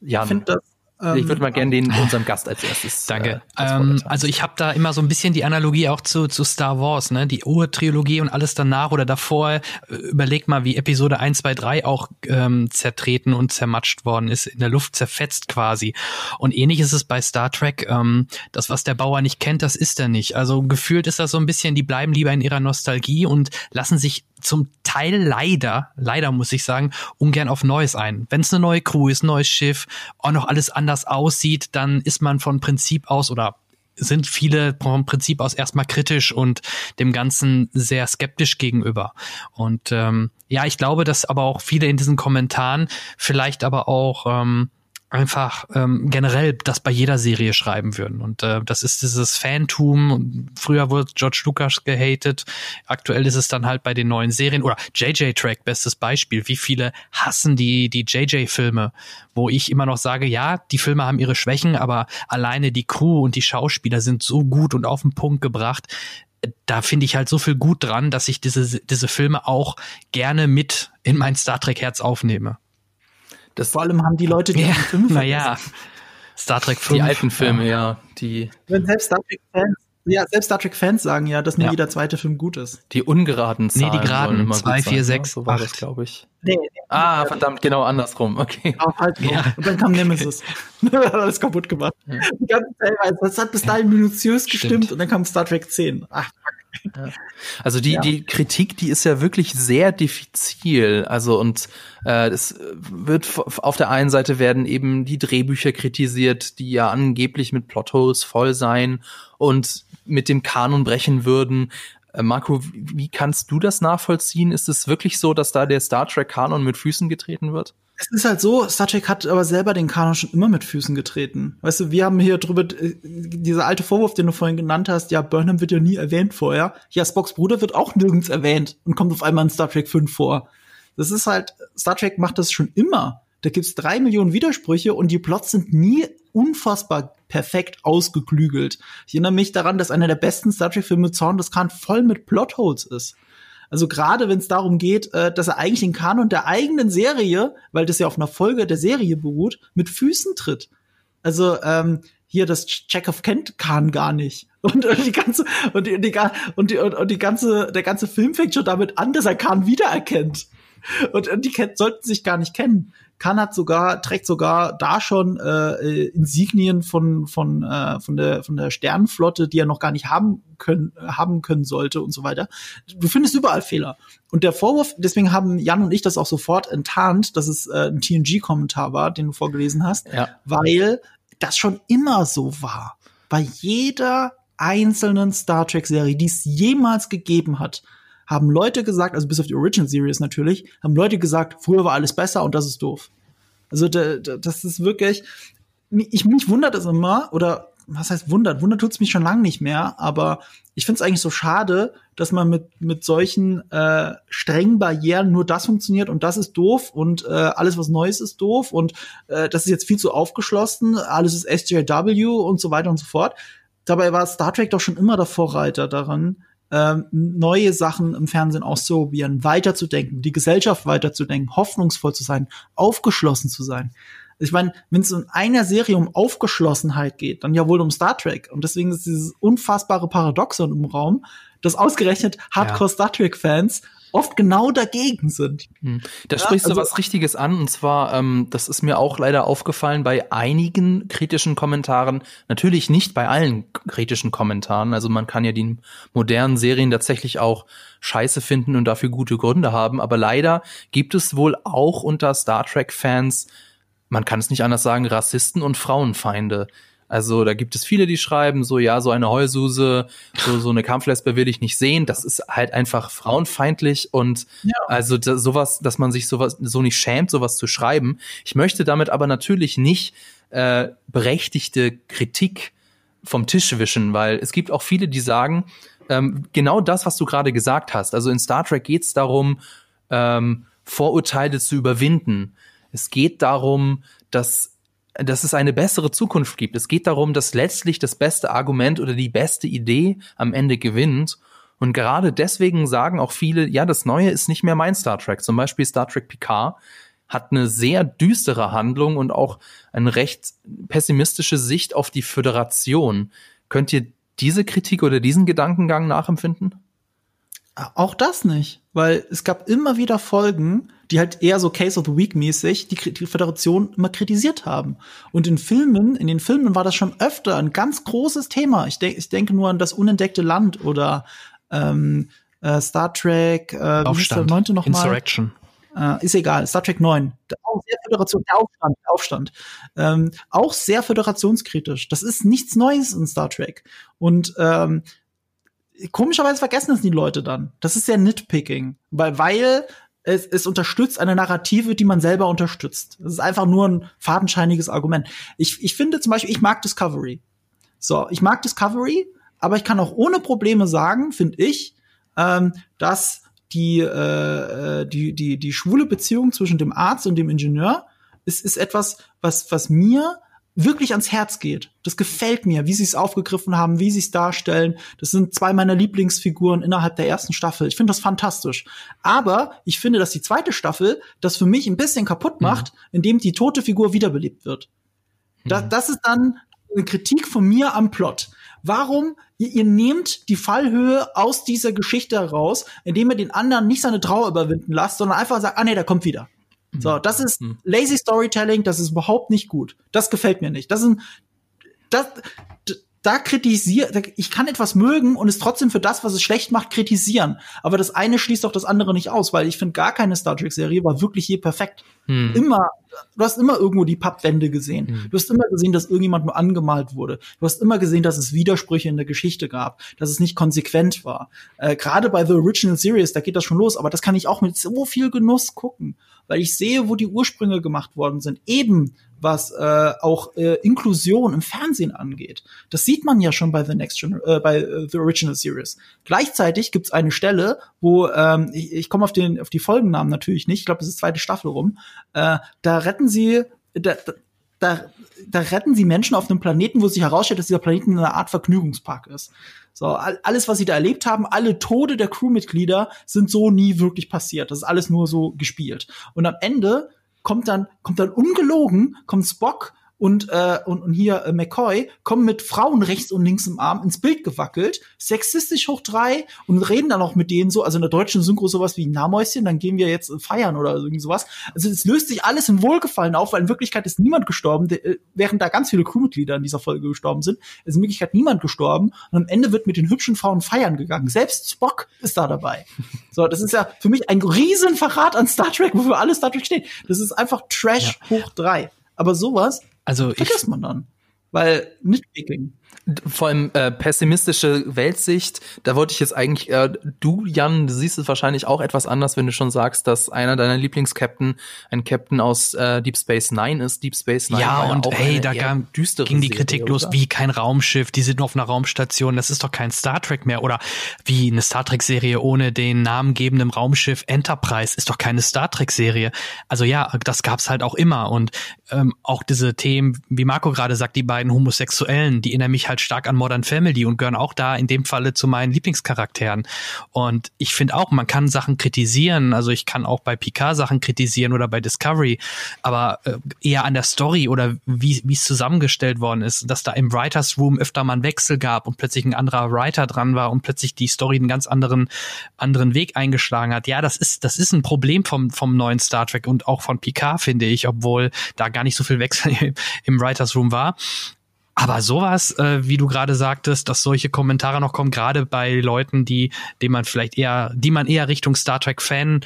Jan. Ich finde das ich würde mal gerne den unserem Gast als erstes. Danke. Äh, ähm, also ich habe da immer so ein bisschen die Analogie auch zu, zu Star Wars, ne? Die Ur-Trilogie und alles danach oder davor. Äh, überleg mal, wie Episode 1, 2, 3 auch ähm, zertreten und zermatscht worden ist, in der Luft zerfetzt quasi. Und ähnlich ist es bei Star Trek. Ähm, das, was der Bauer nicht kennt, das ist er nicht. Also gefühlt ist das so ein bisschen, die bleiben lieber in ihrer Nostalgie und lassen sich zum Teil leider, leider muss ich sagen, ungern auf Neues ein. Wenn es eine neue Crew ist, neues Schiff, auch noch alles anders aussieht, dann ist man von Prinzip aus oder sind viele vom Prinzip aus erstmal kritisch und dem Ganzen sehr skeptisch gegenüber. Und ähm, ja, ich glaube, dass aber auch viele in diesen Kommentaren vielleicht aber auch ähm, einfach ähm, generell das bei jeder Serie schreiben würden. Und äh, das ist dieses Fantum. Früher wurde George Lucas gehatet. Aktuell ist es dann halt bei den neuen Serien. Oder JJ Track, bestes Beispiel. Wie viele hassen die, die JJ-Filme? Wo ich immer noch sage, ja, die Filme haben ihre Schwächen, aber alleine die Crew und die Schauspieler sind so gut und auf den Punkt gebracht da finde ich halt so viel gut dran, dass ich diese, diese Filme auch gerne mit in mein Star Trek Herz aufnehme. Das Vor allem haben die Leute, die ja, Filme Naja, Star Trek 5. Die alten Filme, ja. ja die Wenn selbst Star Trek Fans ja, selbst Star Trek-Fans sagen ja, dass nur ja. jeder zweite Film gut ist. Die ungeraden Zahlen. Nee, die geraden. 2, 4, 6, So war das, glaube ich. Nee, nee, ah, verdammt, genau andersrum. Okay. Auch halt ja. Und dann kam Nemesis. Okay. hat alles kaputt gemacht. Ja. Die ganze Zeit, das hat bis dahin minutiös gestimmt und dann kam Star Trek 10. Ach, fuck. Also die, ja. die Kritik, die ist ja wirklich sehr diffizil. Also und es wird auf der einen Seite werden eben die Drehbücher kritisiert, die ja angeblich mit Plotholes voll seien und mit dem Kanon brechen würden. Äh, Marco, wie kannst du das nachvollziehen? Ist es wirklich so, dass da der Star Trek Kanon mit Füßen getreten wird? Es ist halt so, Star Trek hat aber selber den Kanon schon immer mit Füßen getreten. Weißt du, wir haben hier drüber, äh, dieser alte Vorwurf, den du vorhin genannt hast, ja, Burnham wird ja nie erwähnt vorher. Ja, Spocks Bruder wird auch nirgends erwähnt und kommt auf einmal in Star Trek 5 vor. Das ist halt, Star Trek macht das schon immer. Da gibt's drei Millionen Widersprüche und die Plots sind nie unfassbar perfekt ausgeklügelt. Ich erinnere mich daran, dass einer der besten Star Trek-Filme Zorn des Khan voll mit Plotholes ist. Also gerade wenn es darum geht, äh, dass er eigentlich den Kanon der eigenen Serie, weil das ja auf einer Folge der Serie beruht, mit Füßen tritt. Also ähm, hier das Chekhov kennt Khan gar nicht. Und, und die ganze und die, und die, und die, und die ganze der ganze Film fängt schon damit an, dass er Khan wiedererkennt. Und, und die sollten sich gar nicht kennen. Khan hat sogar, trägt sogar da schon äh, Insignien von, von, äh, von, der, von der Sternenflotte, die er noch gar nicht haben können, haben können sollte und so weiter. Du findest überall Fehler. Und der Vorwurf, deswegen haben Jan und ich das auch sofort enttarnt, dass es äh, ein TNG-Kommentar war, den du vorgelesen hast, ja. weil das schon immer so war. Bei jeder einzelnen Star Trek-Serie, die es jemals gegeben hat, haben Leute gesagt, also bis auf die Original Series natürlich, haben Leute gesagt, früher war alles besser und das ist doof. Also das ist wirklich, ich mich wundert es immer oder was heißt wundert? Wundert tut's mich schon lange nicht mehr, aber ich finde es eigentlich so schade, dass man mit mit solchen äh, strengen Barrieren nur das funktioniert und das ist doof und äh, alles was Neues ist doof und äh, das ist jetzt viel zu aufgeschlossen, alles ist SJW und so weiter und so fort. Dabei war Star Trek doch schon immer der Vorreiter daran, ähm, neue Sachen im Fernsehen auszuprobieren, weiterzudenken, die Gesellschaft weiterzudenken, hoffnungsvoll zu sein, aufgeschlossen zu sein. Ich meine, wenn es in einer Serie um Aufgeschlossenheit geht, dann ja wohl um Star Trek. Und deswegen ist dieses unfassbare Paradoxon im Raum, dass ausgerechnet Hardcore ja. Star Trek-Fans oft genau dagegen sind. Hm. Da ja, sprichst du also, was Richtiges an, und zwar, ähm, das ist mir auch leider aufgefallen bei einigen kritischen Kommentaren, natürlich nicht bei allen kritischen Kommentaren, also man kann ja die modernen Serien tatsächlich auch scheiße finden und dafür gute Gründe haben, aber leider gibt es wohl auch unter Star Trek-Fans man kann es nicht anders sagen, Rassisten und Frauenfeinde. Also da gibt es viele, die schreiben so, ja, so eine Heulsuse, so, so eine Kampflesbe will ich nicht sehen. Das ist halt einfach frauenfeindlich und ja. also da, sowas, dass man sich sowas so nicht schämt, sowas zu schreiben. Ich möchte damit aber natürlich nicht äh, berechtigte Kritik vom Tisch wischen, weil es gibt auch viele, die sagen, ähm, genau das, was du gerade gesagt hast. Also in Star Trek geht es darum, ähm, Vorurteile zu überwinden. Es geht darum, dass dass es eine bessere Zukunft gibt. Es geht darum, dass letztlich das beste Argument oder die beste Idee am Ende gewinnt. Und gerade deswegen sagen auch viele, ja, das Neue ist nicht mehr mein Star Trek. Zum Beispiel Star Trek Picard hat eine sehr düstere Handlung und auch eine recht pessimistische Sicht auf die Föderation. Könnt ihr diese Kritik oder diesen Gedankengang nachempfinden? Auch das nicht, weil es gab immer wieder Folgen, die halt eher so Case of the Week mäßig die, die Föderation immer kritisiert haben. Und in Filmen, in den Filmen war das schon öfter ein ganz großes Thema. Ich, denk, ich denke nur an das unentdeckte Land oder ähm, äh, Star Trek, äh, Aufstand. der neunte noch Insurrection. Äh, ist egal, Star Trek 9. Auch sehr Föderation, der Aufstand, der Aufstand. Ähm, auch sehr föderationskritisch. Das ist nichts Neues in Star Trek. Und ähm, komischerweise vergessen es die Leute dann. Das ist ja Nitpicking, weil, weil es, es unterstützt eine Narrative, die man selber unterstützt. Das ist einfach nur ein fadenscheiniges Argument. Ich, ich finde zum Beispiel, ich mag Discovery. So, ich mag Discovery, aber ich kann auch ohne Probleme sagen, finde ich, ähm, dass die, äh, äh, die, die, die schwule Beziehung zwischen dem Arzt und dem Ingenieur ist, ist etwas, was, was mir wirklich ans Herz geht. Das gefällt mir, wie sie es aufgegriffen haben, wie sie es darstellen. Das sind zwei meiner Lieblingsfiguren innerhalb der ersten Staffel. Ich finde das fantastisch. Aber ich finde, dass die zweite Staffel das für mich ein bisschen kaputt mhm. macht, mhm. indem die tote Figur wiederbelebt wird. Mhm. Das, das ist dann eine Kritik von mir am Plot. Warum ihr, ihr nehmt die Fallhöhe aus dieser Geschichte heraus, indem ihr den anderen nicht seine Trauer überwinden lasst, sondern einfach sagt, ah nee, der kommt wieder. So, mhm. das ist mhm. lazy Storytelling, das ist überhaupt nicht gut. Das gefällt mir nicht. Das sind, das, da kritisiert, ich kann etwas mögen und es trotzdem für das, was es schlecht macht, kritisieren. Aber das eine schließt doch das andere nicht aus, weil ich finde, gar keine Star Trek-Serie war wirklich je perfekt. Hm. Immer, du hast immer irgendwo die Pappwände gesehen. Hm. Du hast immer gesehen, dass irgendjemand nur angemalt wurde. Du hast immer gesehen, dass es Widersprüche in der Geschichte gab, dass es nicht konsequent war. Äh, Gerade bei The Original Series, da geht das schon los, aber das kann ich auch mit so viel Genuss gucken, weil ich sehe, wo die Ursprünge gemacht worden sind. Eben was äh, auch äh, Inklusion im Fernsehen angeht. Das sieht man ja schon bei The Next Gen äh, bei äh, The Original Series. Gleichzeitig gibt's eine Stelle, wo ähm, ich, ich komme auf den auf die Folgennamen natürlich nicht. Ich glaube, das ist zweite Staffel rum. Äh, da retten sie da, da, da retten sie Menschen auf einem Planeten, wo sich herausstellt, dass dieser Planeten eine Art Vergnügungspark ist. So, alles, was sie da erlebt haben, alle Tode der Crewmitglieder sind so nie wirklich passiert. Das ist alles nur so gespielt. Und am Ende kommt dann, kommt dann ungelogen, kommt Spock und, äh, und, und hier äh, McCoy kommen mit Frauen rechts und links im Arm ins Bild gewackelt, sexistisch hoch drei und reden dann auch mit denen so, also in der deutschen Synchro sowas wie Namäuschen, dann gehen wir jetzt feiern oder irgendwie sowas. Also es löst sich alles in Wohlgefallen auf, weil in Wirklichkeit ist niemand gestorben, äh, während da ganz viele Crewmitglieder in dieser Folge gestorben sind, ist in Wirklichkeit niemand gestorben und am Ende wird mit den hübschen Frauen feiern gegangen. Selbst Spock ist da dabei. So, das ist ja für mich ein Riesenverrat an Star Trek, wofür alles Star Trek steht. Das ist einfach Trash ja. hoch drei. Aber sowas also vergisst ich, man dann. Weil Nitpicking. Vor allem äh, pessimistische Weltsicht, da wollte ich jetzt eigentlich, äh, du, Jan, du siehst es wahrscheinlich auch etwas anders, wenn du schon sagst, dass einer deiner Lieblingskapten ein Captain aus äh, Deep Space Nine ist. Deep Space Nine ja, und hey, da ging die Kritik Serie, los, wie kein Raumschiff, die sind nur auf einer Raumstation, das ist doch kein Star Trek mehr. Oder wie eine Star Trek-Serie ohne den namengebenden Raumschiff Enterprise ist doch keine Star Trek-Serie. Also ja, das gab's halt auch immer. Und ähm, auch diese Themen, wie Marco gerade sagt, die beiden Homosexuellen, die erinnern mich halt stark an Modern Family und gehören auch da in dem Falle zu meinen Lieblingscharakteren. Und ich finde auch, man kann Sachen kritisieren. Also ich kann auch bei Picard Sachen kritisieren oder bei Discovery, aber äh, eher an der Story oder wie es zusammengestellt worden ist, dass da im Writers Room öfter mal einen Wechsel gab und plötzlich ein anderer Writer dran war und plötzlich die Story einen ganz anderen anderen Weg eingeschlagen hat. Ja, das ist das ist ein Problem vom vom neuen Star Trek und auch von Picard finde ich, obwohl da gar nicht so viel Wechsel im Writers Room war. Aber sowas, äh, wie du gerade sagtest, dass solche Kommentare noch kommen, gerade bei Leuten, die, dem man vielleicht eher, die man eher Richtung Star Trek Fan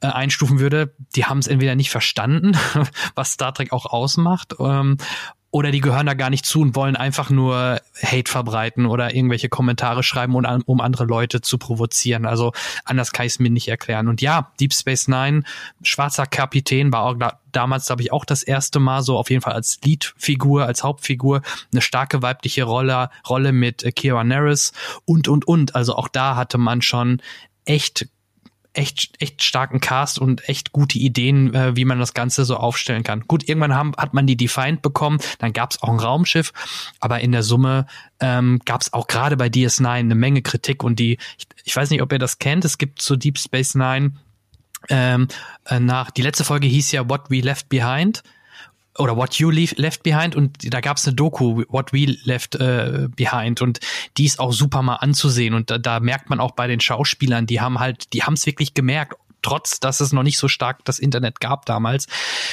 äh, einstufen würde, die haben es entweder nicht verstanden, was Star Trek auch ausmacht, ähm, oder die gehören da gar nicht zu und wollen einfach nur Hate verbreiten oder irgendwelche Kommentare schreiben, um, um andere Leute zu provozieren. Also anders kann ich es mir nicht erklären. Und ja, Deep Space Nine, schwarzer Kapitän, war auch damals, glaube ich, auch das erste Mal so auf jeden Fall als Leadfigur, als Hauptfigur, eine starke weibliche Rolle, Rolle mit Kira Nerys und, und, und. Also auch da hatte man schon echt echt, echt starken Cast und echt gute Ideen, äh, wie man das Ganze so aufstellen kann. Gut, irgendwann haben, hat man die Defiant bekommen, dann gab es auch ein Raumschiff, aber in der Summe ähm, gab es auch gerade bei DS9 eine Menge Kritik und die, ich, ich weiß nicht, ob ihr das kennt, es gibt zu Deep Space Nine ähm, äh, nach, die letzte Folge hieß ja What We Left Behind oder What You Leave, Left Behind und da gab es eine Doku, What We Left äh, Behind und die ist auch super mal anzusehen und da, da merkt man auch bei den Schauspielern, die haben halt, die haben es wirklich gemerkt, trotz dass es noch nicht so stark das Internet gab damals,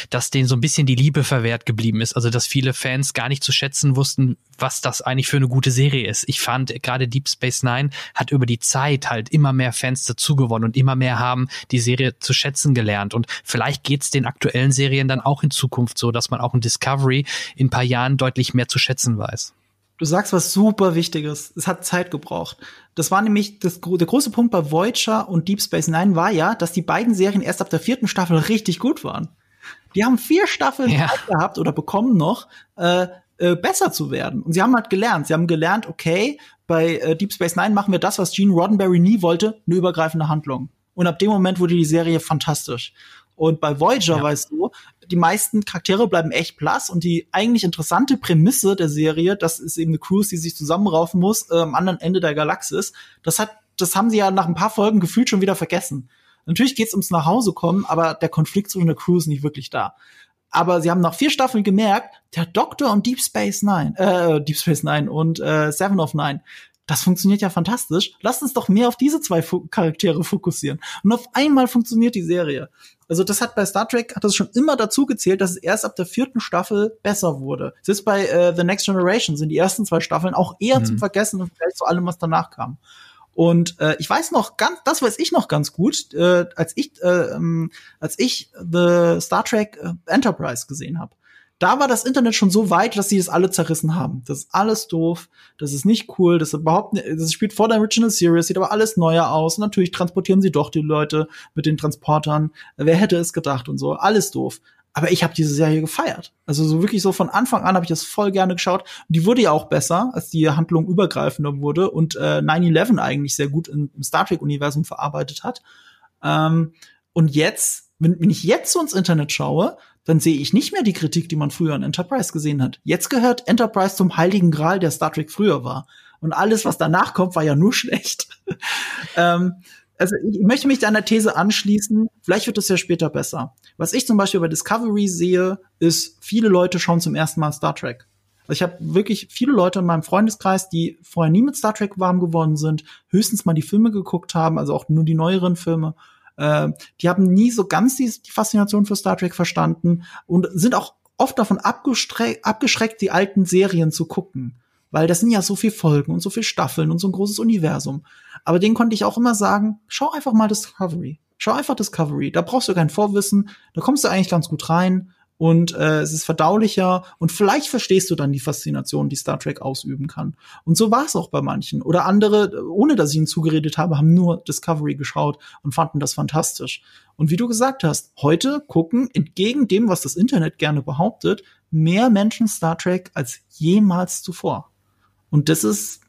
dass denen so ein bisschen die Liebe verwehrt geblieben ist. Also dass viele Fans gar nicht zu schätzen wussten, was das eigentlich für eine gute Serie ist. Ich fand gerade Deep Space Nine hat über die Zeit halt immer mehr Fans dazugewonnen und immer mehr haben die Serie zu schätzen gelernt. Und vielleicht geht's den aktuellen Serien dann auch in Zukunft so, dass man auch in Discovery in ein paar Jahren deutlich mehr zu schätzen weiß. Du sagst was super Wichtiges. Es hat Zeit gebraucht. Das war nämlich das, der große Punkt bei Voyager und Deep Space Nine war ja, dass die beiden Serien erst ab der vierten Staffel richtig gut waren. Die haben vier Staffeln ja. gehabt oder bekommen noch, äh, äh, besser zu werden. Und sie haben halt gelernt. Sie haben gelernt, okay, bei äh, Deep Space Nine machen wir das, was Gene Roddenberry nie wollte, eine übergreifende Handlung. Und ab dem Moment wurde die Serie fantastisch. Und bei Voyager ja. es so, die meisten Charaktere bleiben echt blass und die eigentlich interessante Prämisse der Serie, das ist eben eine Cruise, die sich zusammenraufen muss, äh, am anderen Ende der Galaxis, das hat, das haben sie ja nach ein paar Folgen gefühlt schon wieder vergessen. Natürlich geht's ums Nachhausekommen, aber der Konflikt zwischen der Crew ist nicht wirklich da. Aber sie haben nach vier Staffeln gemerkt, der Doktor und Deep Space Nine, äh, Deep Space Nine und äh, Seven of Nine, das funktioniert ja fantastisch. Lasst uns doch mehr auf diese zwei Charaktere fokussieren. Und auf einmal funktioniert die Serie. Also das hat bei Star Trek hat das schon immer dazu gezählt, dass es erst ab der vierten Staffel besser wurde. Es ist bei äh, The Next Generation sind die ersten zwei Staffeln auch eher mhm. zum Vergessen und vielleicht zu allem, was danach kam. Und äh, ich weiß noch ganz, das weiß ich noch ganz gut, äh, als ich äh, ähm, als ich The Star Trek äh, Enterprise gesehen habe da war das Internet schon so weit, dass sie es alle zerrissen haben. Das ist alles doof, das ist nicht cool, das ist überhaupt das spielt vor der Original Series, sieht aber alles neuer aus. Und natürlich transportieren sie doch die Leute mit den Transportern. Wer hätte es gedacht und so, alles doof. Aber ich habe diese Serie gefeiert. Also so wirklich so von Anfang an habe ich das voll gerne geschaut. Und die wurde ja auch besser, als die Handlung übergreifender wurde und äh, 9-11 eigentlich sehr gut im Star Trek-Universum verarbeitet hat. Ähm, und jetzt, wenn, wenn ich jetzt so ins Internet schaue, dann sehe ich nicht mehr die Kritik, die man früher an Enterprise gesehen hat. Jetzt gehört Enterprise zum heiligen Gral, der Star Trek früher war. Und alles, was danach kommt, war ja nur schlecht. ähm, also ich möchte mich deiner These anschließen, vielleicht wird es ja später besser. Was ich zum Beispiel bei Discovery sehe, ist, viele Leute schauen zum ersten Mal Star Trek. Also ich habe wirklich viele Leute in meinem Freundeskreis, die vorher nie mit Star Trek warm geworden sind, höchstens mal die Filme geguckt haben, also auch nur die neueren Filme äh, die haben nie so ganz die, die Faszination für Star Trek verstanden und sind auch oft davon abgeschreckt, die alten Serien zu gucken. Weil das sind ja so viel Folgen und so viel Staffeln und so ein großes Universum. Aber denen konnte ich auch immer sagen, schau einfach mal Discovery. Schau einfach Discovery. Da brauchst du kein Vorwissen. Da kommst du eigentlich ganz gut rein und äh, es ist verdaulicher und vielleicht verstehst du dann die Faszination, die Star Trek ausüben kann. Und so war es auch bei manchen. Oder andere, ohne dass ich ihnen zugeredet habe, haben nur Discovery geschaut und fanden das fantastisch. Und wie du gesagt hast, heute gucken, entgegen dem, was das Internet gerne behauptet, mehr Menschen Star Trek als jemals zuvor. Und das ist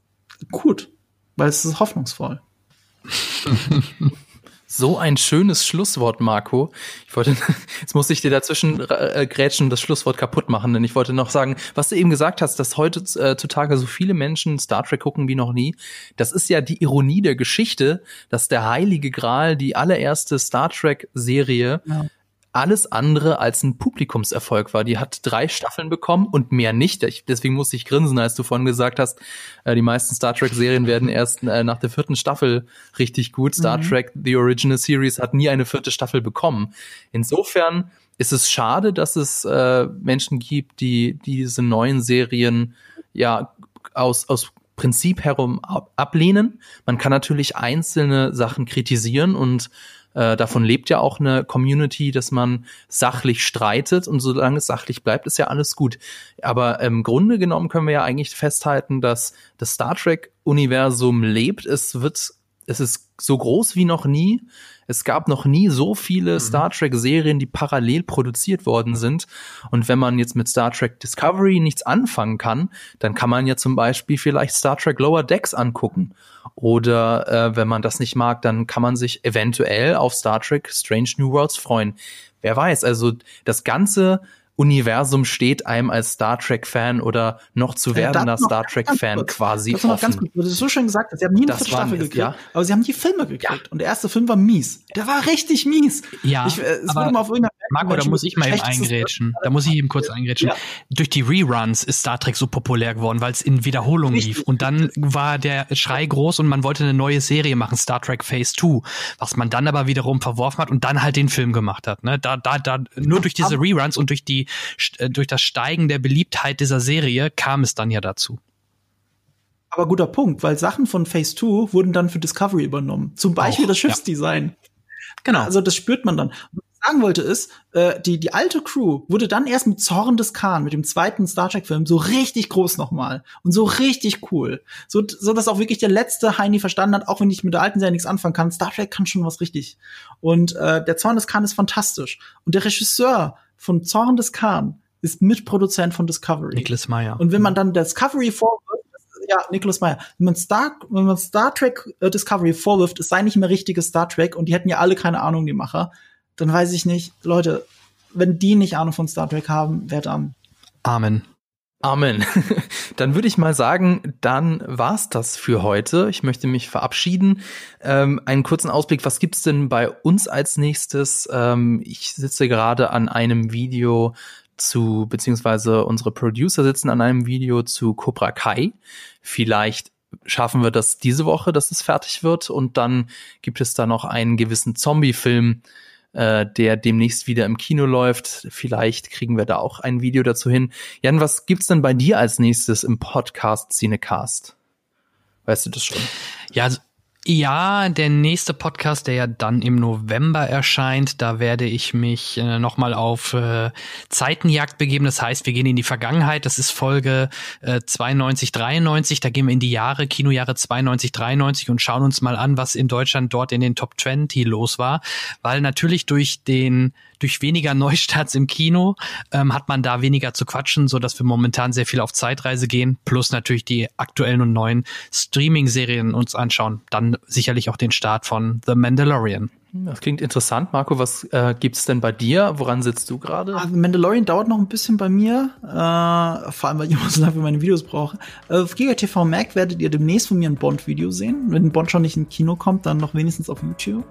gut, weil es ist hoffnungsvoll. So ein schönes Schlusswort, Marco. Ich wollte, jetzt muss ich dir dazwischen äh, grätschen und das Schlusswort kaputt machen, denn ich wollte noch sagen, was du eben gesagt hast, dass heutzutage so viele Menschen Star Trek gucken wie noch nie. Das ist ja die Ironie der Geschichte, dass der Heilige Gral, die allererste Star Trek Serie, ja alles andere als ein Publikumserfolg war. Die hat drei Staffeln bekommen und mehr nicht. Ich, deswegen musste ich grinsen, als du vorhin gesagt hast, äh, die meisten Star Trek-Serien werden erst äh, nach der vierten Staffel richtig gut. Star mhm. Trek The Original Series hat nie eine vierte Staffel bekommen. Insofern ist es schade, dass es äh, Menschen gibt, die, die diese neuen Serien ja aus, aus Prinzip herum ablehnen. Man kann natürlich einzelne Sachen kritisieren und äh, davon lebt ja auch eine Community, dass man sachlich streitet und solange es sachlich bleibt, ist ja alles gut. Aber im Grunde genommen können wir ja eigentlich festhalten, dass das Star Trek-Universum lebt. Es wird, es ist so groß wie noch nie. Es gab noch nie so viele mhm. Star Trek-Serien, die parallel produziert worden sind. Und wenn man jetzt mit Star Trek Discovery nichts anfangen kann, dann kann man ja zum Beispiel vielleicht Star Trek Lower Decks angucken. Oder äh, wenn man das nicht mag, dann kann man sich eventuell auf Star Trek Strange New Worlds freuen. Wer weiß, also das ganze Universum steht einem als Star Trek-Fan oder noch zu werdender äh, Star Trek-Fan quasi das offen. Ganz gut. Du hast so schön gesagt, sie haben nie eine vierte Staffel gekriegt, ja. aber sie haben die Filme gekriegt. Ja. Und der erste Film war mies. Der war richtig mies. Ja, ich, äh, es aber, mal auf Marco, da muss ich mal eben eingrätschen. Da muss ich eben kurz eingrätschen. Ja. Durch die Reruns ist Star Trek so populär geworden, weil es in Wiederholung lief. Und dann war der Schrei groß und man wollte eine neue Serie machen, Star Trek Phase 2, was man dann aber wiederum verworfen hat und dann halt den Film gemacht hat. Ne? Da, da, da, nur durch diese Reruns und durch die äh, durch das Steigen der Beliebtheit dieser Serie kam es dann ja dazu. Aber guter Punkt, weil Sachen von Phase 2 wurden dann für Discovery übernommen. Zum Beispiel Auch, das Schiffsdesign. Ja. Genau. Also das spürt man dann. Was ich sagen wollte ist, äh, die, die alte Crew wurde dann erst mit Zorn des Khan, mit dem zweiten Star Trek-Film, so richtig groß nochmal. Und so richtig cool. So, so dass auch wirklich der letzte Heini verstanden hat, auch wenn ich mit der alten Serie nichts anfangen kann, Star Trek kann schon was richtig. Und äh, der Zorn des Khan ist fantastisch. Und der Regisseur von Zorn des Khan ist Mitproduzent von Discovery. Nicholas Meyer. Und wenn man dann Discovery vorwirft, ja, Nicholas Meyer, wenn man Star, wenn man Star Trek äh, Discovery vorwirft, es sei nicht mehr richtiges Star Trek und die hätten ja alle keine Ahnung, die Macher, dann weiß ich nicht, Leute, wenn die nicht Ahnung von Star Trek haben, wer dann? Amen. Amen. Dann würde ich mal sagen, dann war's das für heute. Ich möchte mich verabschieden. Ähm, einen kurzen Ausblick, was gibt's denn bei uns als nächstes? Ähm, ich sitze gerade an einem Video zu, beziehungsweise unsere Producer sitzen an einem Video zu Cobra Kai. Vielleicht schaffen wir das diese Woche, dass es fertig wird und dann gibt es da noch einen gewissen Zombie-Film, äh, der demnächst wieder im Kino läuft. Vielleicht kriegen wir da auch ein Video dazu hin. Jan, was gibt's denn bei dir als nächstes im Podcast Cinecast? Weißt du das schon? Ja, ja, der nächste Podcast, der ja dann im November erscheint, da werde ich mich äh, nochmal auf äh, Zeitenjagd begeben. Das heißt, wir gehen in die Vergangenheit. Das ist Folge äh, 92, 93. Da gehen wir in die Jahre, Kinojahre 92, 93 und schauen uns mal an, was in Deutschland dort in den Top 20 los war. Weil natürlich durch den durch weniger Neustarts im Kino ähm, hat man da weniger zu quatschen, so dass wir momentan sehr viel auf Zeitreise gehen, plus natürlich die aktuellen und neuen Streaming-Serien uns anschauen. Dann sicherlich auch den Start von The Mandalorian. Das klingt interessant. Marco, was äh, gibt's denn bei dir? Woran sitzt du gerade? Ah, Mandalorian dauert noch ein bisschen bei mir, äh, vor allem weil ich immer so lange für meine Videos brauche. Äh, auf Giga TV Mac werdet ihr demnächst von mir ein Bond-Video sehen. Wenn Bond schon nicht in Kino kommt, dann noch wenigstens auf YouTube.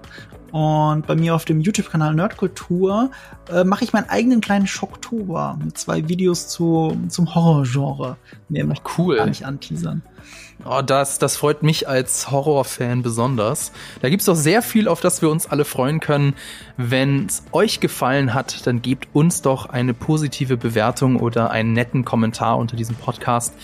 Und bei mir auf dem YouTube-Kanal Nerdkultur äh, mache ich meinen eigenen kleinen Schocktober mit zwei Videos zu, zum Horrorgenre. Mehr möchte cool. gar nicht anteasern. Oh, das, das freut mich als Horrorfan besonders. Da gibt's doch sehr viel, auf das wir uns alle freuen können. Wenn es euch gefallen hat, dann gebt uns doch eine positive Bewertung oder einen netten Kommentar unter diesem Podcast.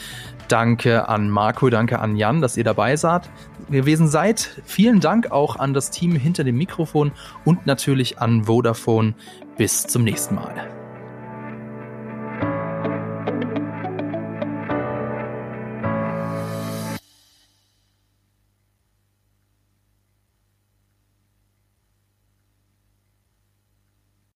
Danke an Marco, danke an Jan, dass ihr dabei seid, gewesen seid. Vielen Dank auch an das Team hinter dem Mikrofon und natürlich an Vodafone. Bis zum nächsten Mal.